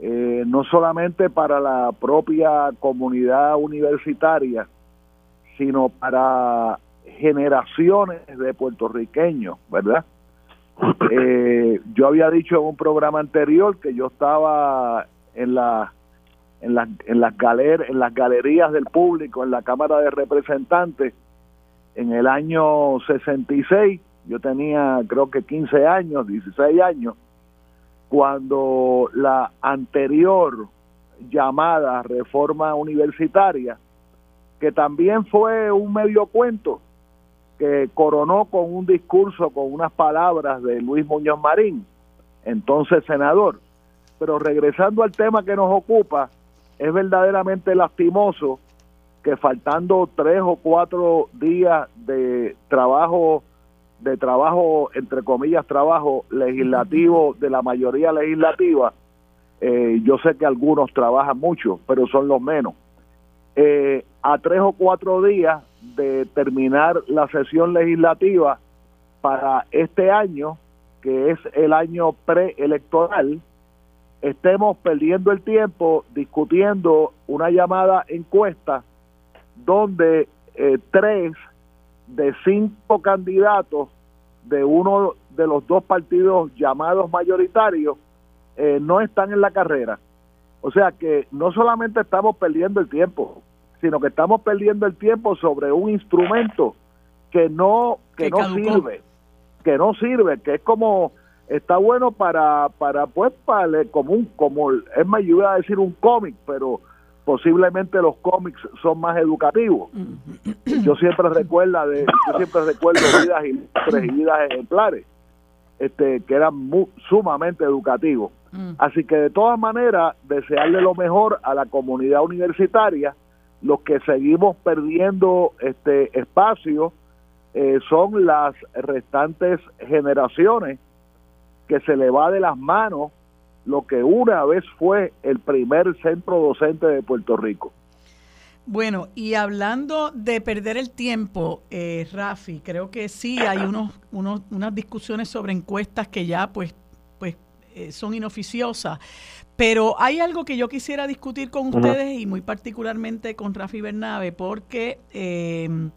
eh, no solamente para la propia comunidad universitaria, sino para generaciones de puertorriqueños, ¿verdad? Eh, yo había dicho en un programa anterior que yo estaba en la en las en las galer, en las galerías del público en la Cámara de Representantes en el año 66, yo tenía creo que 15 años, 16 años, cuando la anterior llamada reforma universitaria, que también fue un medio cuento, que coronó con un discurso, con unas palabras de Luis Muñoz Marín, entonces senador. Pero regresando al tema que nos ocupa, es verdaderamente lastimoso que faltando tres o cuatro días de trabajo, de trabajo, entre comillas, trabajo legislativo de la mayoría legislativa, eh, yo sé que algunos trabajan mucho, pero son los menos. Eh, a tres o cuatro días de terminar la sesión legislativa para este año, que es el año preelectoral, estemos perdiendo el tiempo discutiendo una llamada encuesta donde eh, tres de cinco candidatos de uno de los dos partidos llamados mayoritarios eh, no están en la carrera. O sea que no solamente estamos perdiendo el tiempo, sino que estamos perdiendo el tiempo sobre un instrumento que no que, no sirve, que no sirve, que es como está bueno para para pues para como un como es yo iba a decir un cómic, pero posiblemente los cómics son más educativos. Yo siempre recuerdo de yo siempre recuerdo vidas y vidas ejemplares este, que eran sumamente educativos. Mm. Así que de todas maneras, desearle lo mejor a la comunidad universitaria. Los que seguimos perdiendo este espacio eh, son las restantes generaciones que se le va de las manos lo que una vez fue el primer centro docente de Puerto Rico. Bueno, y hablando de perder el tiempo, eh, Rafi, creo que sí hay unos, unos, unas discusiones sobre encuestas que ya pues, pues eh, son inoficiosas, pero hay algo que yo quisiera discutir con ustedes y muy particularmente con Rafi Bernabe, porque em,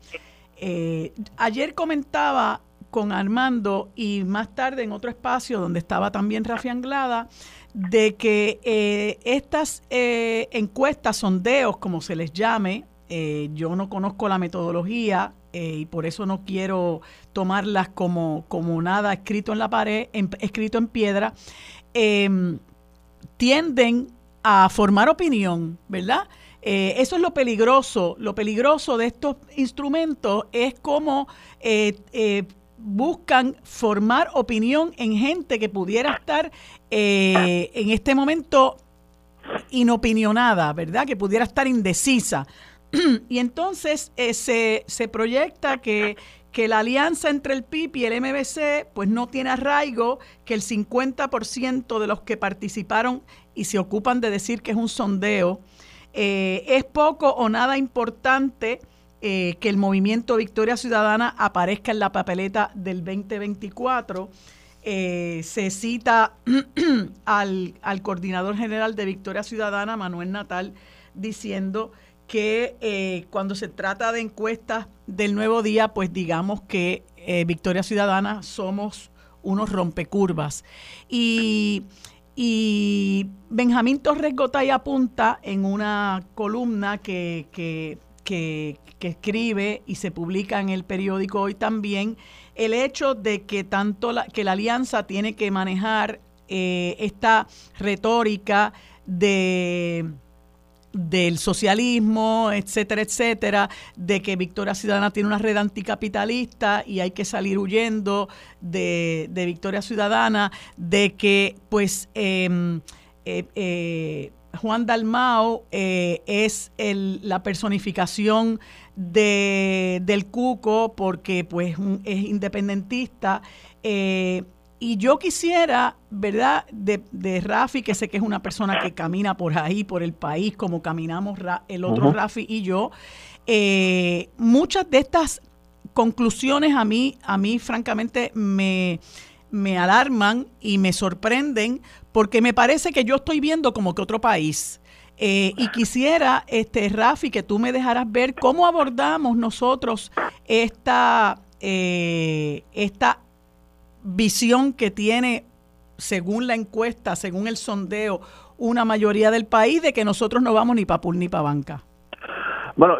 eh, ayer comentaba con Armando y más tarde en otro espacio donde estaba también Rafi Anglada, de que eh, estas eh, encuestas, sondeos, como se les llame, eh, yo no conozco la metodología y por eso no quiero tomarlas como, como nada escrito en la pared, escrito en piedra, em, tienden a formar opinión, ¿verdad? eso es lo peligroso. Lo peligroso de estos instrumentos es como buscan formar opinión en gente que pudiera estar eh, en este momento inopinionada, ¿verdad? Que pudiera estar indecisa. y entonces eh, se, se, proyecta que, que, la alianza entre el PIB y el MBC pues no tiene arraigo, que el 50% de los que participaron y se ocupan de decir que es un sondeo eh, es poco o nada importante eh, que el movimiento Victoria Ciudadana aparezca en la papeleta del 2024. Eh, se cita al, coordinador general de Victoria Ciudadana, Manuel Natal, diciendo que eh, cuando se trata de encuestas del nuevo día, pues digamos que Victoria Ciudadana somos unos rompecurvas. Y, y Benjamín Torres Gotay apunta en una columna que, que, escribe y se publica en el periódico hoy también, el hecho de que tanto la, que la alianza tiene que manejar eh, esta retórica de del socialismo, etcétera, etcétera, de que Victoria Ciudadana tiene una red anticapitalista y hay que salir huyendo de, Victoria Ciudadana, de que pues em, eh, eh, Juan Dalmao es el, la personificación de, del Cuco porque pues es independentista. Eh, y yo quisiera, ¿verdad? De, de, Rafi, que sé que es una persona que camina por ahí, por el país, como caminamos el otro Rafi y yo, eh, muchas de estas conclusiones a mí, a mí francamente me, me alarman y me sorprenden porque me parece que yo estoy viendo como que otro país. Eh, y quisiera, este, Rafi, que tú me dejaras ver cómo abordamos nosotros esta, eh, esta visión que tiene, según la encuesta, según el sondeo, una mayoría del país de que nosotros no vamos ni para PUL ni para banca. Bueno,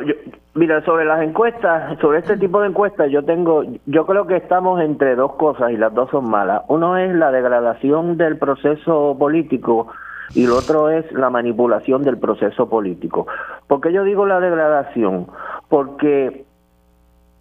mira, sobre las encuestas, sobre este tipo de encuestas, yo tengo, yo creo que estamos entre dos cosas y las dos son malas. Uno es la degradación del proceso político y lo otro es la manipulación del proceso político. ¿Por qué yo digo la degradación? Porque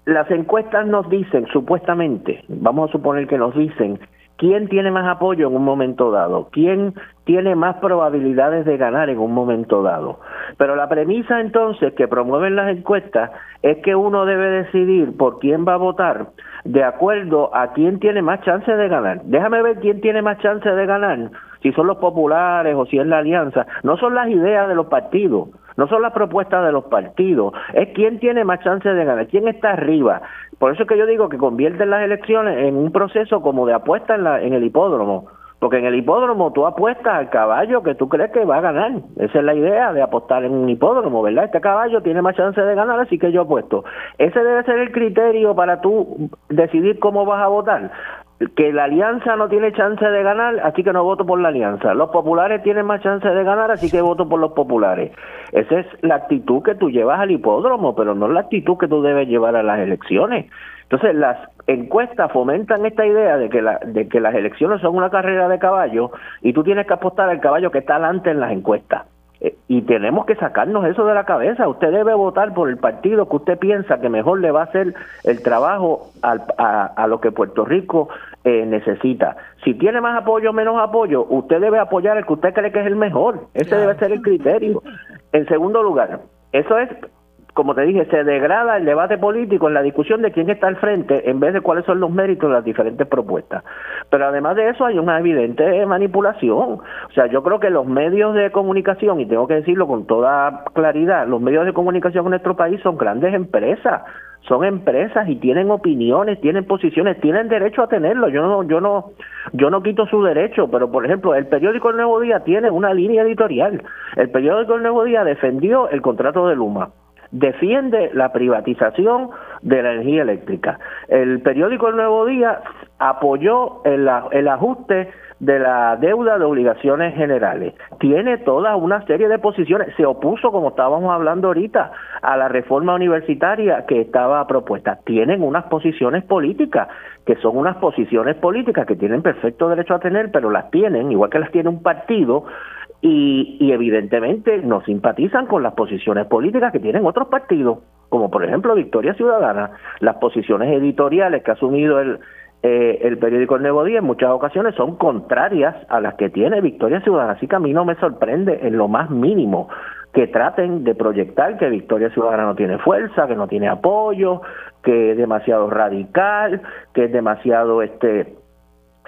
las encuestas nos dicen, supuestamente, vamos a suponer que nos dicen, quién tiene más apoyo en un momento dado, quién tiene más probabilidades de ganar en un momento dado. Pero la premisa entonces que promueven las encuestas es que uno debe decidir por quién va a votar de acuerdo a quién tiene más chance de ganar. Déjame ver quién tiene más chance de ganar si son los populares o si es la alianza, no son las ideas de los partidos, no son las propuestas de los partidos, es quién tiene más chance de ganar, quién está arriba. Por eso es que yo digo que convierten las elecciones en un proceso como de apuesta en, la, en el hipódromo. Porque en el hipódromo tú apuestas al caballo que tú crees que va a ganar. Esa es la idea de apostar en un hipódromo, ¿verdad? Este caballo tiene más chance de ganar, así que yo apuesto. Ese debe ser el criterio para tú decidir cómo vas a votar que la alianza no tiene chance de ganar, así que no voto por la alianza. Los populares tienen más chance de ganar, así que voto por los populares. Esa es la actitud que tú llevas al hipódromo, pero no la actitud que tú debes llevar a las elecciones. Entonces, las encuestas fomentan esta idea de que, de que las elecciones son una carrera de caballo y tú tienes que apostar al caballo que está adelante en las encuestas. Eh, y tenemos que sacarnos eso de la cabeza. Usted debe votar por el partido que usted piensa que mejor le va a hacer el trabajo a, lo que Puerto Rico eh, necesita. Si tiene más apoyo o menos apoyo, usted debe apoyar el que usted cree que es el mejor. Ese debe ser el criterio. En segundo lugar, eso es como te dije, se degrada el debate político en la discusión de quién está al frente en vez de cuáles son los méritos de las diferentes propuestas. Pero además de eso hay una evidente manipulación. O sea, yo creo que los medios de comunicación, y tengo que decirlo con toda claridad, los medios de comunicación en nuestro país son grandes empresas son empresas y tienen opiniones, tienen posiciones, tienen derecho a tenerlo. Yo no, yo no, yo no quito su derecho, pero por ejemplo, el periódico El Nuevo Día tiene una línea editorial. El periódico El Nuevo Día defendió el contrato de Luma defiende la privatización de la energía eléctrica. El periódico El Nuevo Día apoyó el, el ajuste de la deuda de obligaciones generales. Tiene toda una serie de posiciones. Se opuso, como estábamos hablando ahorita, a la reforma universitaria que estaba propuesta. Tienen unas posiciones políticas, que son unas posiciones políticas que tienen perfecto derecho a tener, pero las tienen, igual que las tiene un partido, y, evidentemente no simpatizan con las posiciones políticas que tienen otros partidos, como por ejemplo Victoria Ciudadana, las posiciones editoriales que ha asumido el, eh, el periódico El Nuevo Día en muchas ocasiones son contrarias a las que tiene Victoria Ciudadana, así que a mí no me sorprende en lo más mínimo que traten de proyectar que Victoria Ciudadana no tiene fuerza, que no tiene apoyo, que es demasiado radical, que es demasiado este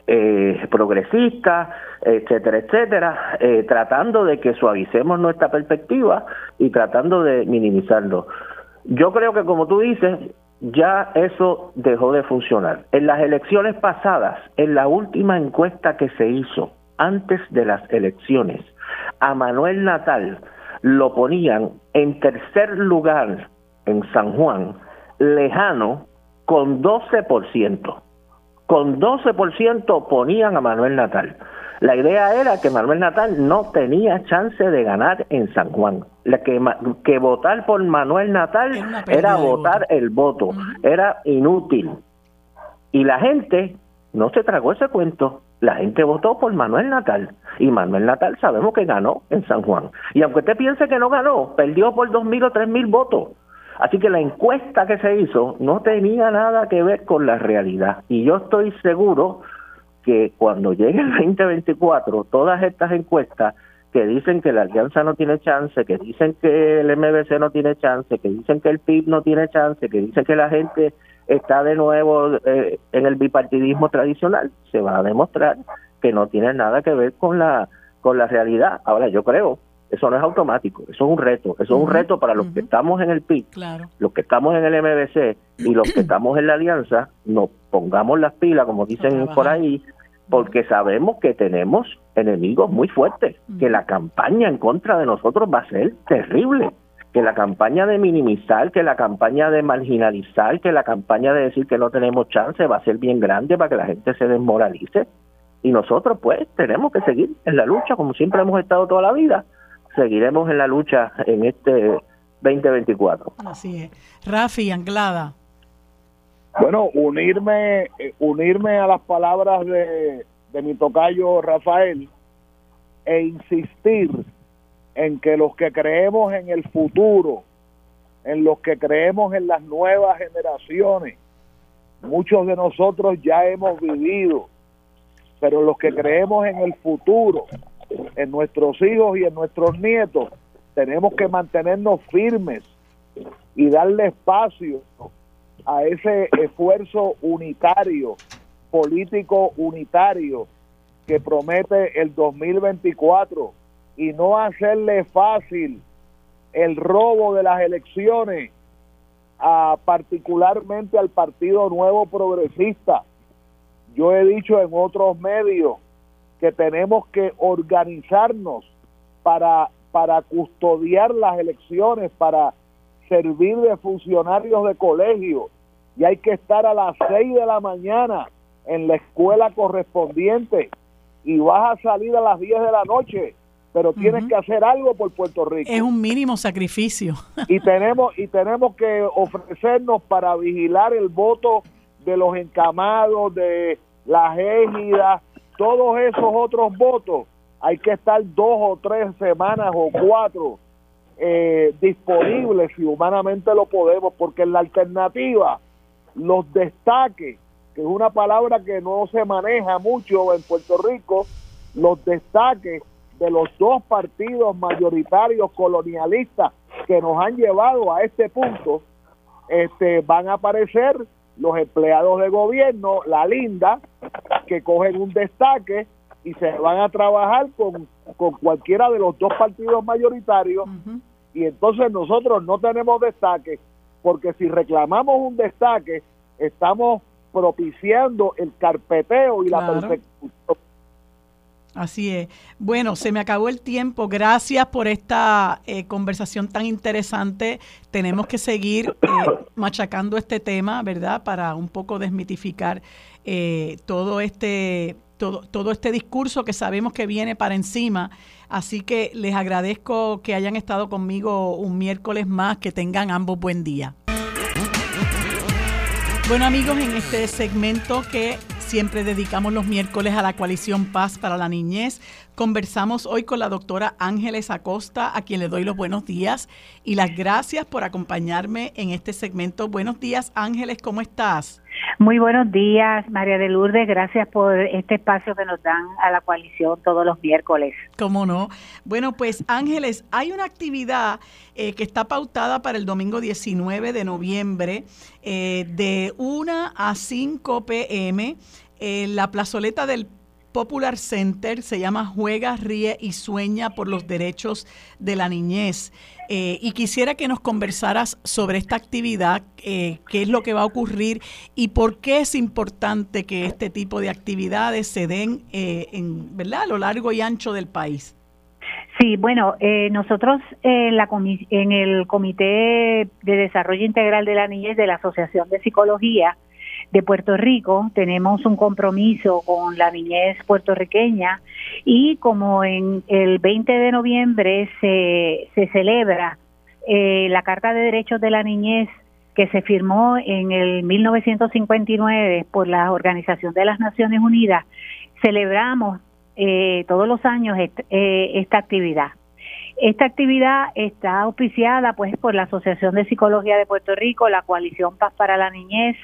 eh, progresista, etcétera, etcétera, eh, tratando de que suavicemos nuestra perspectiva y tratando de minimizarlo. Yo creo que, como tú dices, ya eso dejó de funcionar. En las elecciones pasadas, en la última encuesta que se hizo antes de las elecciones, a Manuel Natal lo ponían en tercer lugar en San Juan, lejano, con 12% con 12% ponían a Manuel Natal. La idea era que Manuel Natal no tenía chance de ganar en San Juan. La que, que votar por Manuel Natal era votar el voto, era inútil. Y la gente no se tragó ese cuento. La gente votó por Manuel Natal. Y Manuel Natal sabemos que ganó en San Juan. Y aunque usted piense que no ganó, perdió por dos mil o tres mil votos. Así que la encuesta que se hizo no tenía nada que ver con la realidad. Y yo estoy seguro que cuando llegue el 2024, todas estas encuestas que dicen que la alianza no tiene chance, que dicen que el MBC no tiene chance, que dicen que el PIB no tiene chance, que dicen que la gente está de nuevo eh, en el bipartidismo tradicional, se va a demostrar que no tiene nada que ver con la con la realidad. Ahora yo creo eso no es automático, eso es un reto. Eso es un reto para los que estamos en el PIB, los que estamos en el MBC y los que estamos en la alianza, nos pongamos las pilas, como dicen por ahí, porque sabemos que tenemos enemigos muy fuertes, que la campaña en contra de nosotros va a ser terrible, que la campaña de minimizar, que la campaña de marginalizar, que la campaña de decir que no tenemos chance va a ser bien grande para que la gente se desmoralice. Y nosotros pues tenemos que seguir en la lucha como siempre hemos estado toda la vida seguiremos en la lucha en este 2024. Así es. Rafi, Anglada. Bueno, unirme, eh, unirme a las palabras de, de mi tocayo Rafael e insistir en que los que creemos en el futuro, en los que creemos en las nuevas generaciones, muchos de nosotros ya hemos vivido, pero los que creemos en el futuro, en nuestros hijos y en nuestros nietos, tenemos que mantenernos firmes y darle espacio a ese esfuerzo unitario, político unitario que promete el 2024 y no hacerle fácil el robo de las elecciones a particularmente al Partido Nuevo Progresista. Yo he dicho en otros medios que tenemos que organizarnos para, para custodiar las elecciones, para servir de funcionarios de colegio y hay que estar a las seis de la mañana en la escuela correspondiente y vas a salir a las 10 de la noche, pero tienes que hacer algo por Puerto Rico. Es un mínimo sacrificio. y tenemos y tenemos que ofrecernos para vigilar el voto de los encamados, de las égidas, todos esos otros votos. Hay que estar dos o tres semanas o cuatro eh, disponibles si humanamente lo podemos, porque en la alternativa los destaques, que es una palabra que no se maneja mucho en Puerto Rico, los destaques de los dos partidos mayoritarios colonialistas que nos han llevado a este punto, este, van a aparecer los empleados de gobierno, la linda, que cogen un destaque y se van a trabajar con, con cualquiera de los dos partidos mayoritarios. Y entonces nosotros no tenemos destaque porque si reclamamos un destaque estamos propiciando el carpeteo y la persecución. Así es. Bueno, se me acabó el tiempo. Gracias por esta eh, conversación tan interesante. Tenemos que seguir eh, machacando este tema, ¿verdad? Para un poco desmitificar eh, todo este todo, todo este discurso que sabemos que viene para encima. Así que les agradezco que hayan estado conmigo un miércoles más, que tengan ambos buen día. Bueno amigos, en este segmento que siempre dedicamos los miércoles a la coalición Paz para la Niñez, conversamos hoy con la doctora Ángeles Acosta, a quien le doy los buenos días y las gracias por acompañarme en este segmento. Buenos días Ángeles, ¿cómo estás? Muy buenos días, María de Lourdes. Gracias por este espacio que nos dan a la coalición todos los miércoles. ¿Cómo no? Bueno, pues Ángeles, hay una actividad eh, que está pautada para el domingo 19 de noviembre eh, de 1 a 5 pm en la plazoleta del Popular Center, se llama Juega, Ríe y Sueña por los Derechos de la Niñez. Eh, y quisiera que nos conversaras sobre esta actividad, eh, qué es lo que va a ocurrir y por qué es importante que este tipo de actividades se den eh, en, ¿verdad? a lo largo y ancho del país. Sí, bueno, nosotros en, la en el Comité de Desarrollo Integral de la Niñez de la Asociación de Psicología, de Puerto Rico. Tenemos un compromiso con la niñez puertorriqueña y como en el 20 de noviembre se, se celebra eh, la Carta de Derechos de la Niñez que se firmó en el 1959 por la Organización de las Naciones Unidas, celebramos eh, todos los años eh, esta actividad. Esta actividad está auspiciada pues por la Asociación de Psicología de Puerto Rico, la Coalición Paz para la Niñez,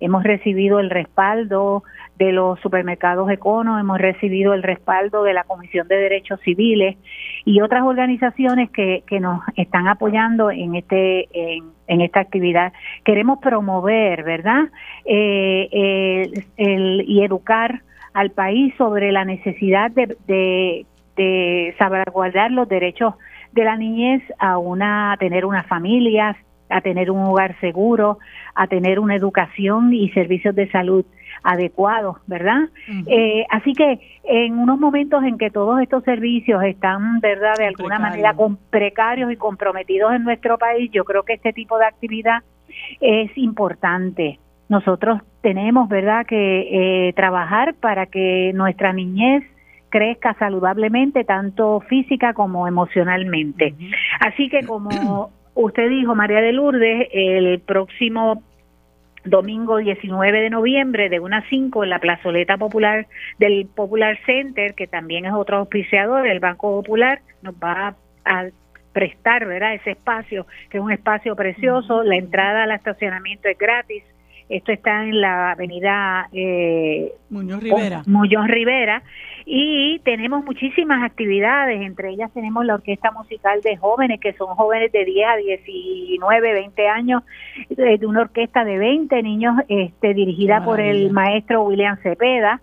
hemos recibido el respaldo de los supermercados Econo, hemos recibido el respaldo de la Comisión de Derechos Civiles y otras organizaciones que, que nos están apoyando en este en, esta actividad. Queremos promover, ¿verdad? Eh, y educar al país sobre la necesidad de, de, de salvaguardar los derechos de la niñez a una a tener unas familias a tener un hogar seguro, a tener una educación y servicios de salud adecuados, ¿verdad? eh, así que en unos momentos en que todos estos servicios están, ¿verdad?, de alguna manera con precarios y comprometidos en nuestro país, yo creo que este tipo de actividad es importante. Nosotros tenemos, ¿verdad?, que eh, trabajar para que nuestra niñez crezca saludablemente, tanto física como emocionalmente. Así que como usted dijo, María de Lourdes, el próximo domingo 19 de noviembre de 1 a 5 en la plazoleta popular del Popular Center, que también es otro auspiciador, el Banco Popular, nos va a, prestar ¿verdad? ese espacio, que es un espacio precioso, la entrada al estacionamiento es gratis, esto está en la avenida eh, Muñoz Rivera. Muñoz Rivera y tenemos muchísimas actividades, entre ellas tenemos la orquesta musical de jóvenes, que son jóvenes de 10 a 19, 20 años, de una orquesta de 20 niños este, dirigida por el maestro William Cepeda.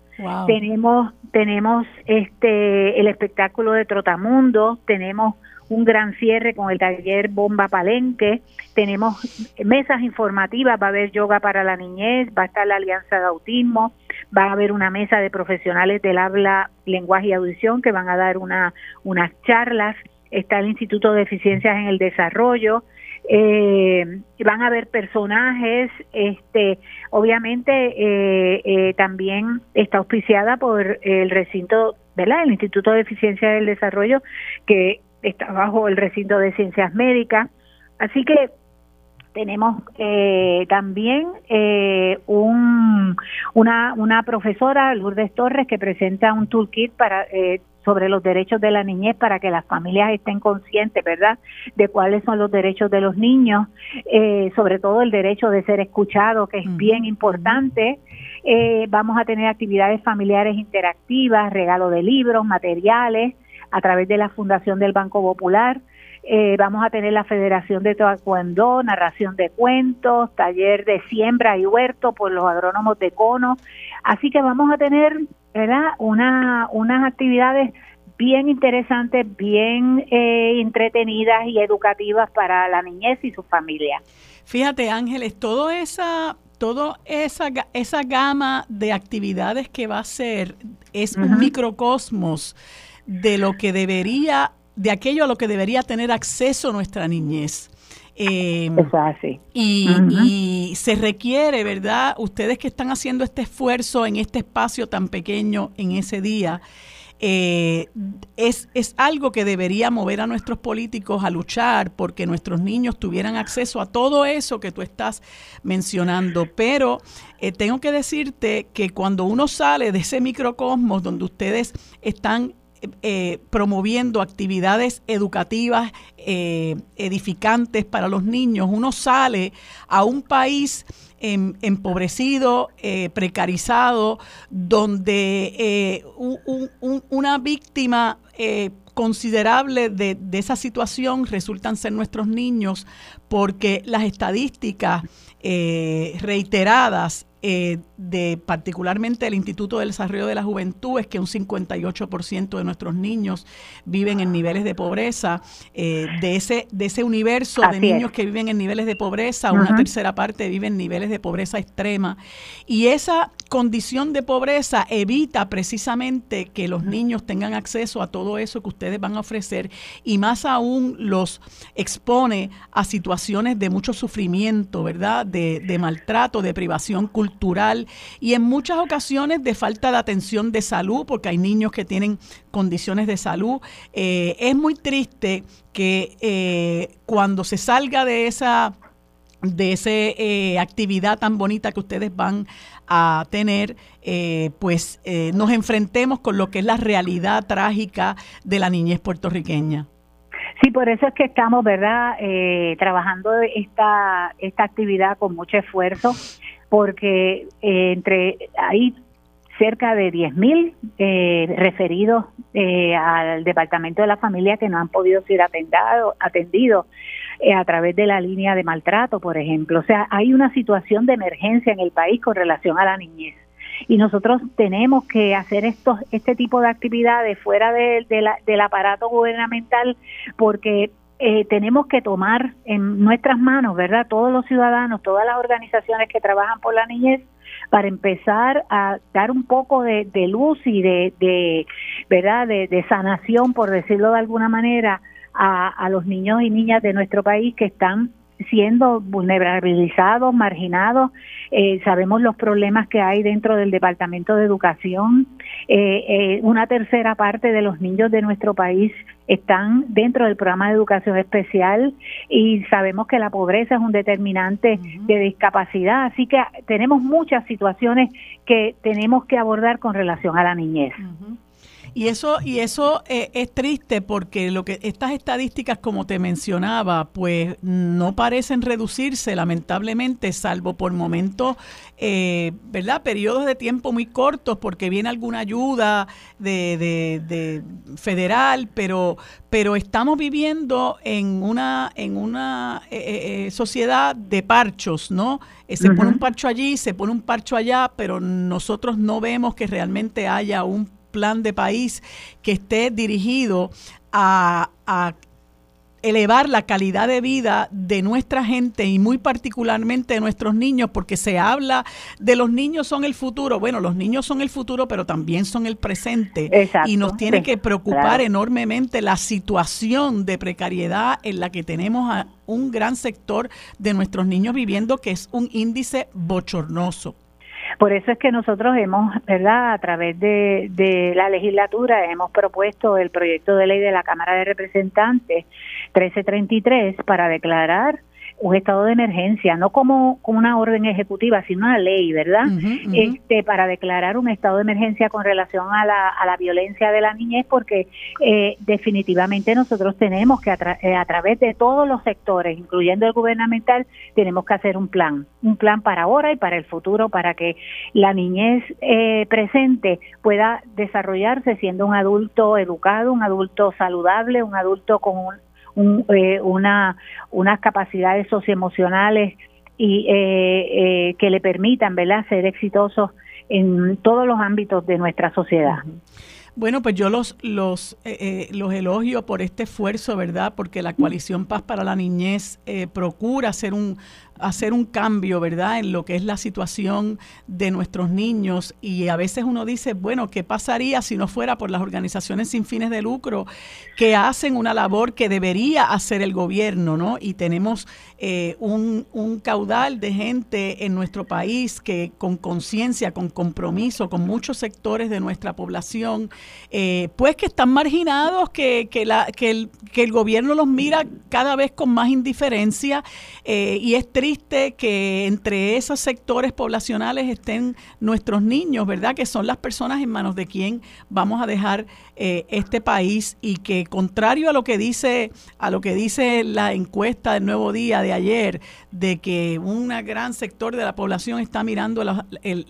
Tenemos tenemos este el espectáculo de Trotamundo, tenemos un gran cierre con el taller Bomba Palenque, tenemos mesas informativas, va a haber yoga para la niñez, va a estar la Alianza de Autismo, va a haber una mesa de profesionales del habla, lenguaje y audición que van a dar una, unas charlas, está el Instituto de Eficiencias en el Desarrollo, eh, van a haber personajes, este, obviamente eh, eh, también está auspiciada por el recinto, ¿verdad? El Instituto de Eficiencia del Desarrollo, que está bajo el recinto de ciencias médicas. Así que tenemos eh, también eh, un, una, una profesora, Lourdes Torres, que presenta un toolkit para eh, sobre los derechos de la niñez para que las familias estén conscientes, ¿verdad?, de cuáles son los derechos de los niños, eh, sobre todo el derecho de ser escuchado, que es bien importante. Eh, vamos a tener actividades familiares interactivas, regalo de libros, materiales, a través de la Fundación del Banco Popular. Eh, vamos a tener la Federación de Taekwondo, narración de cuentos, taller de siembra y huerto por los agrónomos de Cono. Así que vamos a tener ¿verdad? Una, unas actividades bien interesantes, bien eh, entretenidas y educativas para la niñez y su familia. Fíjate, Ángeles, todo esa toda esa, esa gama de actividades que va a ser es un microcosmos de lo que debería, de aquello a lo que debería tener acceso nuestra niñez. Eh, y, y, se requiere, ¿verdad? Ustedes que están haciendo este esfuerzo en este espacio tan pequeño en ese día, eh, es, es, algo que debería mover a nuestros políticos a luchar porque nuestros niños tuvieran acceso a todo eso que tú estás mencionando. Pero eh, tengo que decirte que cuando uno sale de ese microcosmos donde ustedes están eh, promoviendo actividades educativas eh, edificantes para los niños, uno sale a un país em, empobrecido, eh, precarizado, donde una víctima considerable de, esa situación resultan ser nuestros niños, porque las estadísticas reiteradas de particularmente el Instituto del Desarrollo de la Juventud es que un 58% de nuestros niños viven en niveles de pobreza. Eh, de, ese, de ese universo de niños que viven en niveles de pobreza, una tercera parte vive en niveles de pobreza extrema. Y esa condición de pobreza evita precisamente que los niños tengan acceso a todo eso que ustedes van a ofrecer y más aún los expone a situaciones de mucho sufrimiento, ¿verdad? De, de maltrato, de privación cultural y en muchas ocasiones de falta de atención de salud, porque hay niños que tienen condiciones de salud. Eh, es muy triste que eh, cuando se salga de esa de esa eh, actividad tan bonita que ustedes van a tener, pues nos enfrentemos con lo que es la realidad trágica de la niñez puertorriqueña. Sí, por eso es que estamos, ¿verdad?, trabajando esta, esta actividad con mucho esfuerzo porque eh, entre hay cerca de 10.000 eh, referidos eh, al Departamento de la Familia que no han podido ser atendado, atendidos eh, a través de la línea de maltrato, por ejemplo. O sea, hay una situación de emergencia en el país con relación a la niñez. Y nosotros tenemos que hacer estos, este tipo de actividades fuera de, del aparato gubernamental porque eh, tenemos que tomar en nuestras manos, ¿verdad? Todos los ciudadanos, todas las organizaciones que trabajan por la niñez, para empezar a dar un poco de, luz y de, de ¿verdad? De, sanación, por decirlo de alguna manera, a, a los niños y niñas de nuestro país que están siendo vulnerabilizados, marginados. Eh, sabemos los problemas que hay dentro del Departamento de Educación. Eh, eh, una tercera parte de los niños de nuestro país están dentro del programa de educación especial y sabemos que la pobreza es un determinante de discapacidad. Así que tenemos muchas situaciones que tenemos que abordar con relación a la niñez. Y eso, y eso eh, es triste porque lo que estas estadísticas, como te mencionaba, pues no parecen reducirse, lamentablemente, salvo por momentos, eh, ¿verdad? Periodos de tiempo muy cortos, porque viene alguna ayuda de, de, federal, pero, pero estamos viviendo en una, en una eh, sociedad de parchos, ¿no? se pone un parcho allí, se pone un parcho allá, pero nosotros no vemos que realmente haya un plan de país que esté dirigido a, elevar la calidad de vida de nuestra gente y muy particularmente de nuestros niños, porque se habla de los niños son el futuro. Bueno, los niños son el futuro, pero también son el presente. y nos tiene que preocupar enormemente la situación de precariedad en la que tenemos a un gran sector de nuestros niños viviendo, que es un índice bochornoso. Por eso es que nosotros hemos, ¿verdad?, a través de, de la legislatura, hemos propuesto el proyecto de ley de la Cámara de Representantes 1333 para declarar un estado de emergencia, no como, una orden ejecutiva, sino una ley, ¿verdad? Este, para declarar un estado de emergencia con relación a la, a la violencia de la niñez, porque eh, definitivamente nosotros tenemos que, eh, a, través de todos los sectores, incluyendo el gubernamental, tenemos que hacer un plan, un plan para ahora y para el futuro, para que la niñez eh, presente pueda desarrollarse siendo un adulto educado, un adulto saludable, un adulto con un, eh, una, unas capacidades socioemocionales y eh, eh, que le permitan ¿verdad? ser exitosos en todos los ámbitos de nuestra sociedad. Bueno, pues yo los, los, los elogio por este esfuerzo, ¿verdad? Porque la coalición Paz para la Niñez procura hacer un, hacer un cambio, ¿verdad?, en lo que es la situación de nuestros niños y a veces uno dice, bueno, ¿qué pasaría si no fuera por las organizaciones sin fines de lucro que hacen una labor que debería hacer el gobierno, ¿no? Y tenemos eh, un, caudal de gente en nuestro país que con conciencia, con compromiso, con muchos sectores de nuestra población, eh, pues que están marginados, que, que, la, que, el, que el gobierno los mira cada vez con más indiferencia eh, y es triste que entre esos sectores poblacionales estén nuestros niños, ¿verdad? Que son las personas en manos de quien vamos a dejar eh, este país y que contrario a lo que dice a lo que dice la encuesta del Nuevo Día de ayer de que un gran sector de la población está mirando el,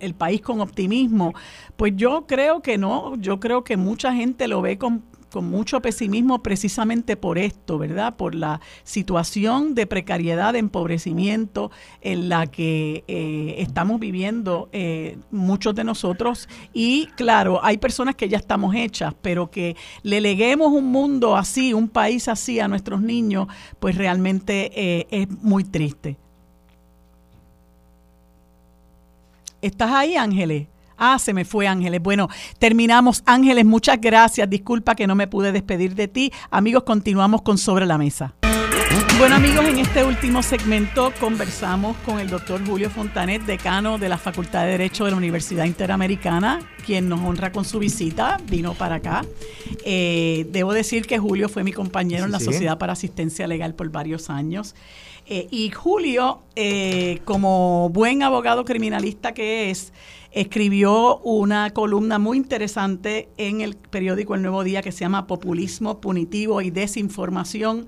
el país con optimismo, pues yo creo que no, yo creo que mucha gente lo ve con con mucho pesimismo precisamente por esto, ¿verdad? Por la situación de precariedad, de empobrecimiento en la que eh, estamos viviendo eh, muchos de nosotros. Y claro, hay personas que ya estamos hechas, pero que le leguemos un mundo así, un país así a nuestros niños, pues realmente eh, es muy triste. ¿Estás ahí, Ángeles? Ah, se me fue Ángeles. Bueno, terminamos. Ángeles, muchas gracias. Disculpa que no me pude despedir de ti. Amigos, continuamos con Sobre la Mesa. Bueno amigos, en este último segmento conversamos con el doctor Julio Fontanet, decano de la Facultad de Derecho de la Universidad Interamericana, quien nos honra con su visita, vino para acá. Eh, debo decir que Julio fue mi compañero en la Sociedad para Asistencia Legal por varios años. Eh, y Julio, eh, como buen abogado criminalista que es, escribió una columna muy interesante en el periódico El Nuevo Día que se llama Populismo Punitivo y Desinformación,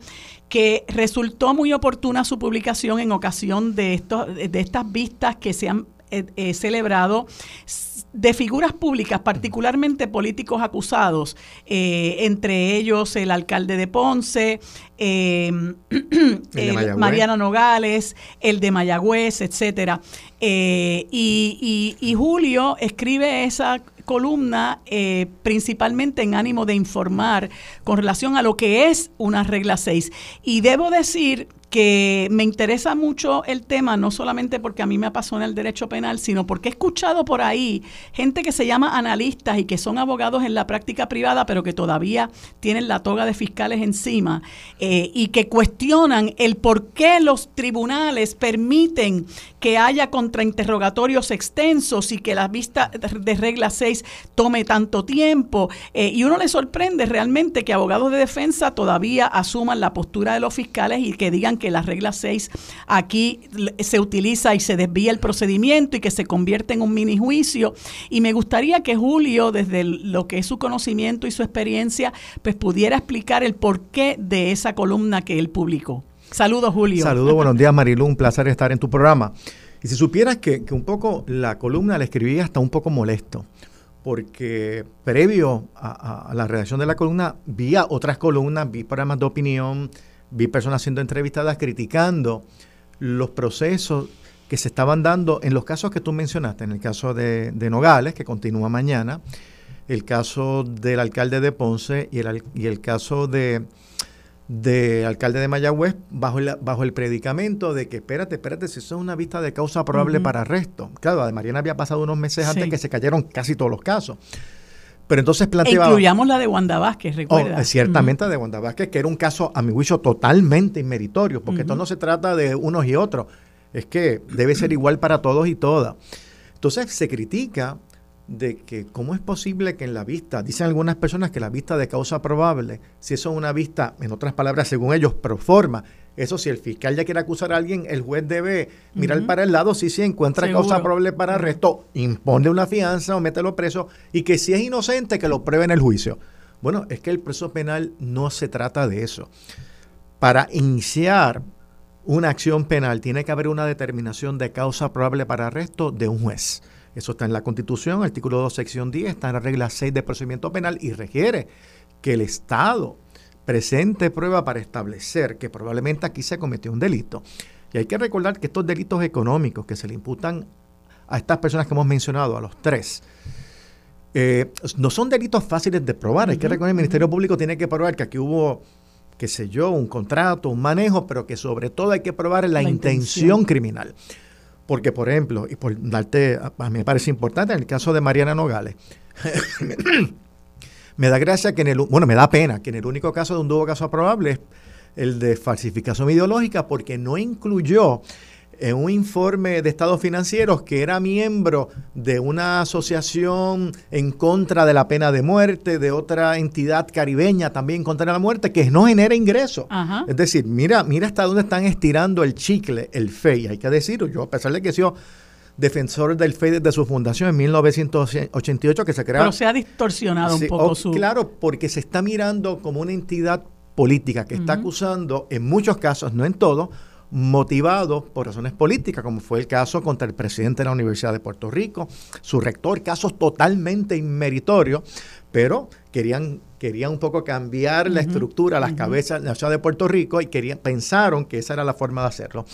que resultó muy oportuna su publicación en ocasión de, de estas vistas que se han eh, eh, celebrado de figuras públicas, particularmente políticos acusados, eh, entre ellos el alcalde de Ponce, Mariana Nogales, el de Mayagüez, etcétera. y, Julio escribe esa columna principalmente en ánimo de informar con relación a lo que es una regla 6. Y debo decir que me interesa mucho el tema, no solamente porque a mí me apasiona el derecho penal, sino porque he escuchado por ahí gente que se llama analistas y que son abogados en la práctica privada, pero que todavía tienen la toga de fiscales encima eh, y que cuestionan el por qué los tribunales permiten que haya contrainterrogatorios extensos y que la vista de regla 6 tome tanto tiempo. Eh, y uno le sorprende realmente que abogados de defensa todavía asuman la postura de los fiscales y que digan que que la regla 6 aquí se utiliza y se desvía el procedimiento y que se convierte en un mini juicio. Y me gustaría que Julio, desde lo que es su conocimiento y su experiencia, pues pudiera explicar el porqué de esa columna que él publicó. Saludos, Julio. Saludos, buenos días, Marilu. Un placer estar en tu programa. Y si supieras que, un poco la columna la escribí hasta un poco molesto, porque previo a, a la redacción de la columna vi otras columnas, vi programas de opinión, vi personas siendo entrevistadas criticando los procesos que se estaban dando en los casos que tú mencionaste, en el caso de, Nogales, que continúa mañana, el caso del alcalde de Ponce y el, y el caso de de alcalde de Mayagüez bajo el, bajo el predicamento de que espérate, espérate, si eso es una vista de causa probable para arresto. Claro, de Mariana había pasado unos meses antes que se cayeron casi todos los casos. Pero entonces planteaba... Incluyamos la de Wanda Vázquez, oh, recuerda. ciertamente de Wanda Vázquez, que era un caso, a mi juicio, totalmente inmeritorio, porque esto no se trata de unos y otros, es que debe ser igual para todos y todas. Entonces se critica de que cómo es posible que en la vista, dicen algunas personas que la vista de causa probable, si eso es una vista, en otras palabras, según ellos, pro forma, eso si el fiscal ya quiere acusar a alguien, el juez debe mirar para el lado, si se encuentra causa probable para arresto, impone una fianza o mételo preso, y que si es inocente, que lo pruebe en el juicio. Bueno, es que el proceso penal no se trata de eso. Para iniciar una acción penal tiene que haber una determinación de causa probable para arresto de un juez. Eso está en la Constitución, artículo 2, sección 10, está en la regla 6 de procedimiento penal y requiere que el Estado presente prueba para establecer que probablemente aquí se cometió un delito. Y hay que recordar que estos delitos económicos que se le imputan a estas personas que hemos mencionado, a los tres, eh, no son delitos fáciles de probar. Hay que recordar que el Ministerio Público tiene que probar que aquí hubo, qué sé yo, un contrato, un manejo, pero que sobre todo hay que probar la, intención criminal. Porque, por ejemplo, y por darte, a mí me parece importante, en el caso de Mariana Nogales, me da gracia que en el, bueno, me da pena que en el único caso de un dúo caso probable es el de falsificación ideológica, porque no incluyó en un informe de estados financieros que era miembro de una asociación en contra de la pena de muerte, de otra entidad caribeña también contra la muerte, que no genera ingresos. Es decir, mira, mira hasta dónde están estirando el chicle, el FEI. Hay que decirlo, yo a pesar de que sido defensor del FEI desde su fundación en 1988, que se creó. Pero se ha distorsionado un poco oh, su... Claro, porque se está mirando como una entidad política que está acusando, en muchos casos, no en todos, motivados por razones políticas, como fue el caso contra el presidente de la Universidad de Puerto Rico, su rector, casos totalmente inmeritorios, pero querían, querían un poco cambiar la estructura, las cabezas de la ciudad de Puerto Rico y querían, pensaron que esa era la forma de hacerlo.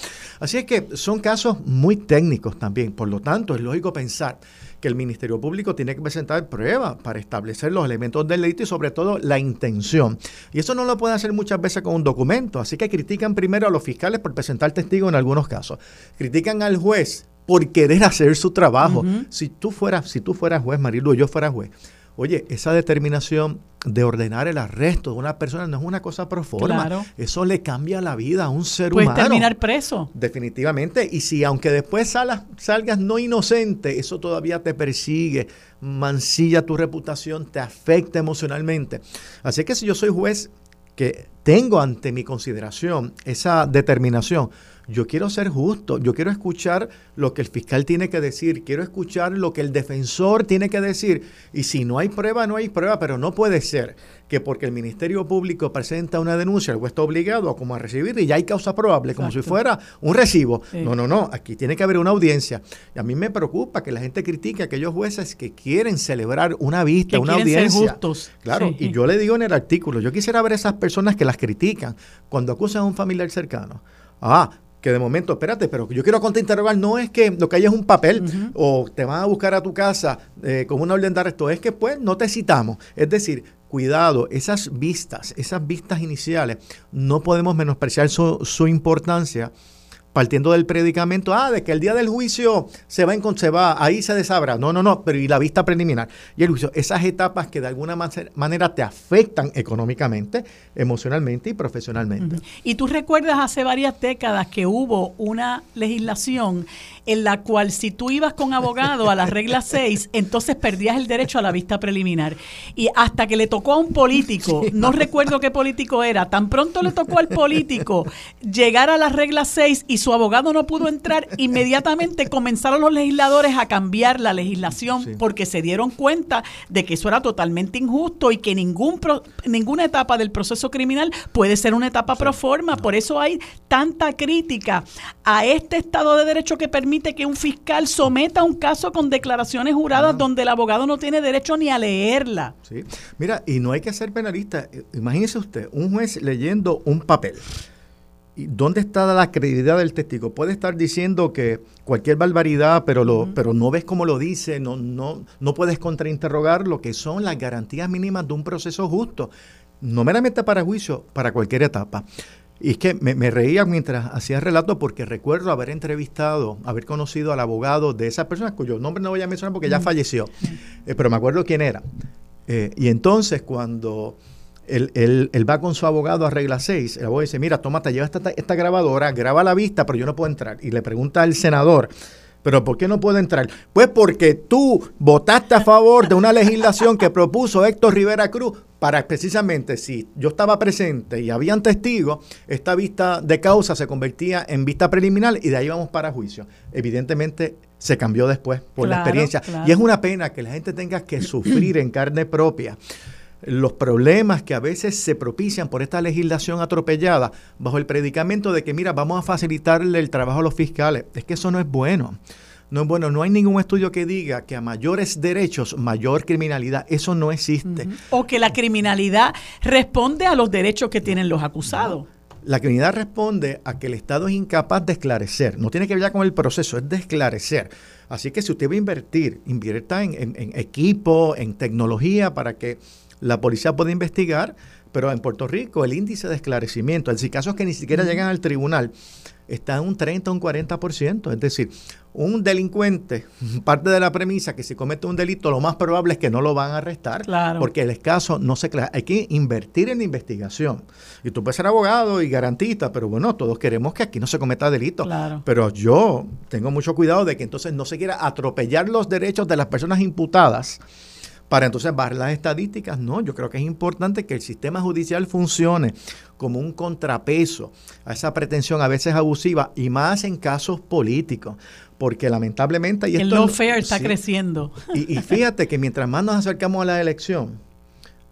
Así es que son casos muy técnicos también, por lo tanto es lógico pensar que el Ministerio Público tiene que presentar pruebas para establecer los elementos del delito y sobre todo la intención. Y eso no lo pueden hacer muchas veces con un documento, así que critican primero a los fiscales por presentar testigos en algunos casos. Critican al juez por querer hacer su trabajo. Si tú fueras, si tú fueras juez, Marilu, yo fuera juez, Oye, esa determinación de ordenar el arresto de una persona no es una cosa pro forma. Eso le cambia la vida a un ser humano. Puedes terminar preso. Definitivamente. Y si aunque después salgas, salgas no inocente, eso todavía te persigue, mancilla tu reputación, te afecta emocionalmente. Así que si yo soy juez que tengo ante mi consideración esa determinación, yo quiero ser justo, yo quiero escuchar lo que el fiscal tiene que decir, quiero escuchar lo que el defensor tiene que decir. Y si no hay prueba, no hay prueba, pero no puede ser que porque el Ministerio Público presenta una denuncia, el juez está obligado a como a recibir y ya hay causa probable, como si fuera un recibo. No, no, no, aquí tiene que haber una audiencia. Y a mí me preocupa que la gente critique a aquellos jueces que quieren celebrar una vista, una audiencia. justos. Claro, y yo le digo en el artículo, yo quisiera ver esas personas que las critican cuando acusan a un familiar cercano. Ah, que de momento, espérate, pero yo quiero interrogar, no es que lo que hay es un papel o te van a buscar a tu casa eh, con una orden de arresto, es que pues no te citamos. Es decir, cuidado, esas vistas, esas vistas iniciales, no podemos menospreciar su, su importancia partiendo del predicamento, ah, de que el día del juicio se va, en, se va ahí se desabra. No, no, no, pero y la vista preliminar y el juicio, esas etapas que de alguna manera te afectan económicamente, emocionalmente y profesionalmente. Y tú recuerdas hace varias décadas que hubo una legislación en la cual si tú ibas con abogado a la regla 6, entonces perdías el derecho a la vista preliminar. Y hasta que le tocó a un político, no recuerdo qué político era, tan pronto le tocó al político llegar a la regla 6 y su abogado no pudo entrar, inmediatamente comenzaron los legisladores a cambiar la legislación porque se dieron cuenta de que eso era totalmente injusto y que ningún ninguna etapa del proceso criminal puede ser una etapa pro forma. Por eso hay tanta crítica a este Estado de Derecho que permite que un fiscal someta un caso con declaraciones juradas donde el abogado no tiene derecho ni a leerla. Sí. Mira, y no hay que ser penalista. Imagínese usted, un juez leyendo un papel ¿Dónde está la credibilidad del testigo? Puede estar diciendo que cualquier barbaridad, pero, lo, pero no ves cómo lo dice, no, no, no puedes contrainterrogar lo que son las garantías mínimas de un proceso justo, no meramente para juicio, para cualquier etapa. Y es que me, reía mientras hacía el relato porque recuerdo haber entrevistado, haber conocido al abogado de esa persona, cuyo nombre no voy a mencionar porque ya falleció, eh, pero me acuerdo quién era. Eh, y entonces cuando él, va con su abogado a regla 6. El abogado dice, mira, tómate, lleva esta, esta grabadora, graba la vista, pero yo no puedo entrar. Y le pregunta al senador, ¿pero por qué no puedo entrar? Pues porque tú votaste a favor de una legislación que propuso Héctor Rivera Cruz para precisamente si yo estaba presente y habían testigos, esta vista de causa se convertía en vista preliminar y de ahí vamos para juicio. Evidentemente se cambió después por la experiencia. Y es una pena que la gente tenga que sufrir en carne propia los problemas que a veces se propician por esta legislación atropellada bajo el predicamento de que, mira, vamos a facilitarle el trabajo a los fiscales. Es que eso no es bueno. No es bueno, no hay ningún estudio que diga que a mayores derechos, mayor criminalidad. Eso no existe. O que la criminalidad responde a los derechos que tienen los acusados. La criminalidad responde a que el Estado es incapaz de esclarecer. No tiene que ver ya con el proceso, es de esclarecer. Así que si usted va a invertir, invierta en equipo, en tecnología para que la policía puede investigar, pero en Puerto Rico el índice de esclarecimiento, es decir, casos que ni siquiera llegan al tribunal, está en un 30 o un 40%. Es decir, un delincuente, parte de la premisa que si comete un delito, lo más probable es que no lo van a arrestar, porque el caso no se Hay que invertir en la investigación. Y tú puedes ser abogado y garantista, pero bueno, todos queremos que aquí no se cometa delito. Pero yo tengo mucho cuidado de que entonces no se quiera atropellar los derechos de las personas imputadas para entonces bajar las estadísticas. No, yo creo que es importante que el sistema judicial funcione como un contrapeso a esa pretensión a veces abusiva y más en casos políticos. Porque lamentablemente... Y el esto, fair está creciendo. Y, y fíjate que mientras más nos acercamos a la elección,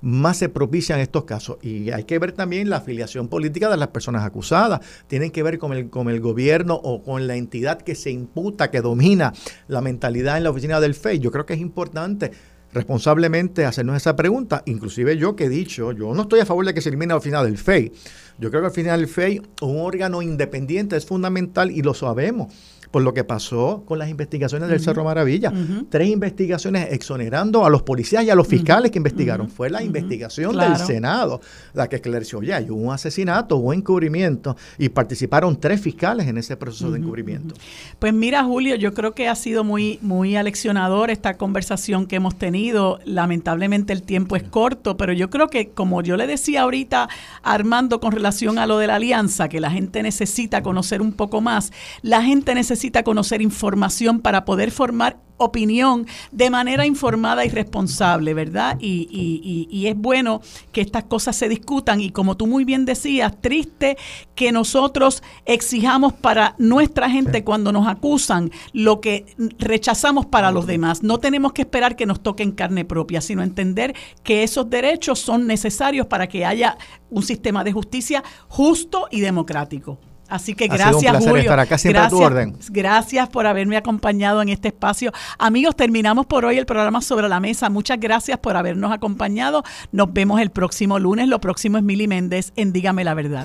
más se propician estos casos. Y hay que ver también la afiliación política de las personas acusadas. Tienen que ver con el, con el gobierno o con la entidad que se imputa, que domina la mentalidad en la oficina del FEI. Yo creo que es importante responsablemente hacernos esa pregunta. Inclusive yo que he dicho, yo no estoy a favor de que se elimine al final del FEI. Yo creo que al final del FEI un órgano independiente es fundamental y lo sabemos por lo que pasó con las investigaciones del Cerro Maravilla. Tres investigaciones exonerando a los policías y a los fiscales que investigaron. Fue la investigación del Senado la que esclareció, ya, hubo un asesinato, hubo encubrimiento y participaron tres fiscales en ese proceso de encubrimiento. Pues mira, Julio, yo creo que ha sido muy, muy aleccionador esta conversación que hemos tenido. Lamentablemente el tiempo es corto, pero yo creo que como yo le decía ahorita Armando con relación a lo de la alianza, que la gente necesita conocer un poco más, la gente necesita necesita conocer información para poder formar opinión de manera informada y responsable, ¿verdad? Y, y, es bueno que estas cosas se discutan y como tú muy bien decías, triste que nosotros exijamos para nuestra gente cuando nos acusan lo que rechazamos para los demás. No tenemos que esperar que nos toquen carne propia, sino entender que esos derechos son necesarios para que haya un sistema de justicia justo y democrático. Así que gracias, Julio. gracias, orden. Gracias por haberme acompañado en este espacio. Amigos, terminamos por hoy el programa Sobre la Mesa. Muchas gracias por habernos acompañado. Nos vemos el próximo lunes. Lo próximo es Mili Méndez en Dígame la Verdad.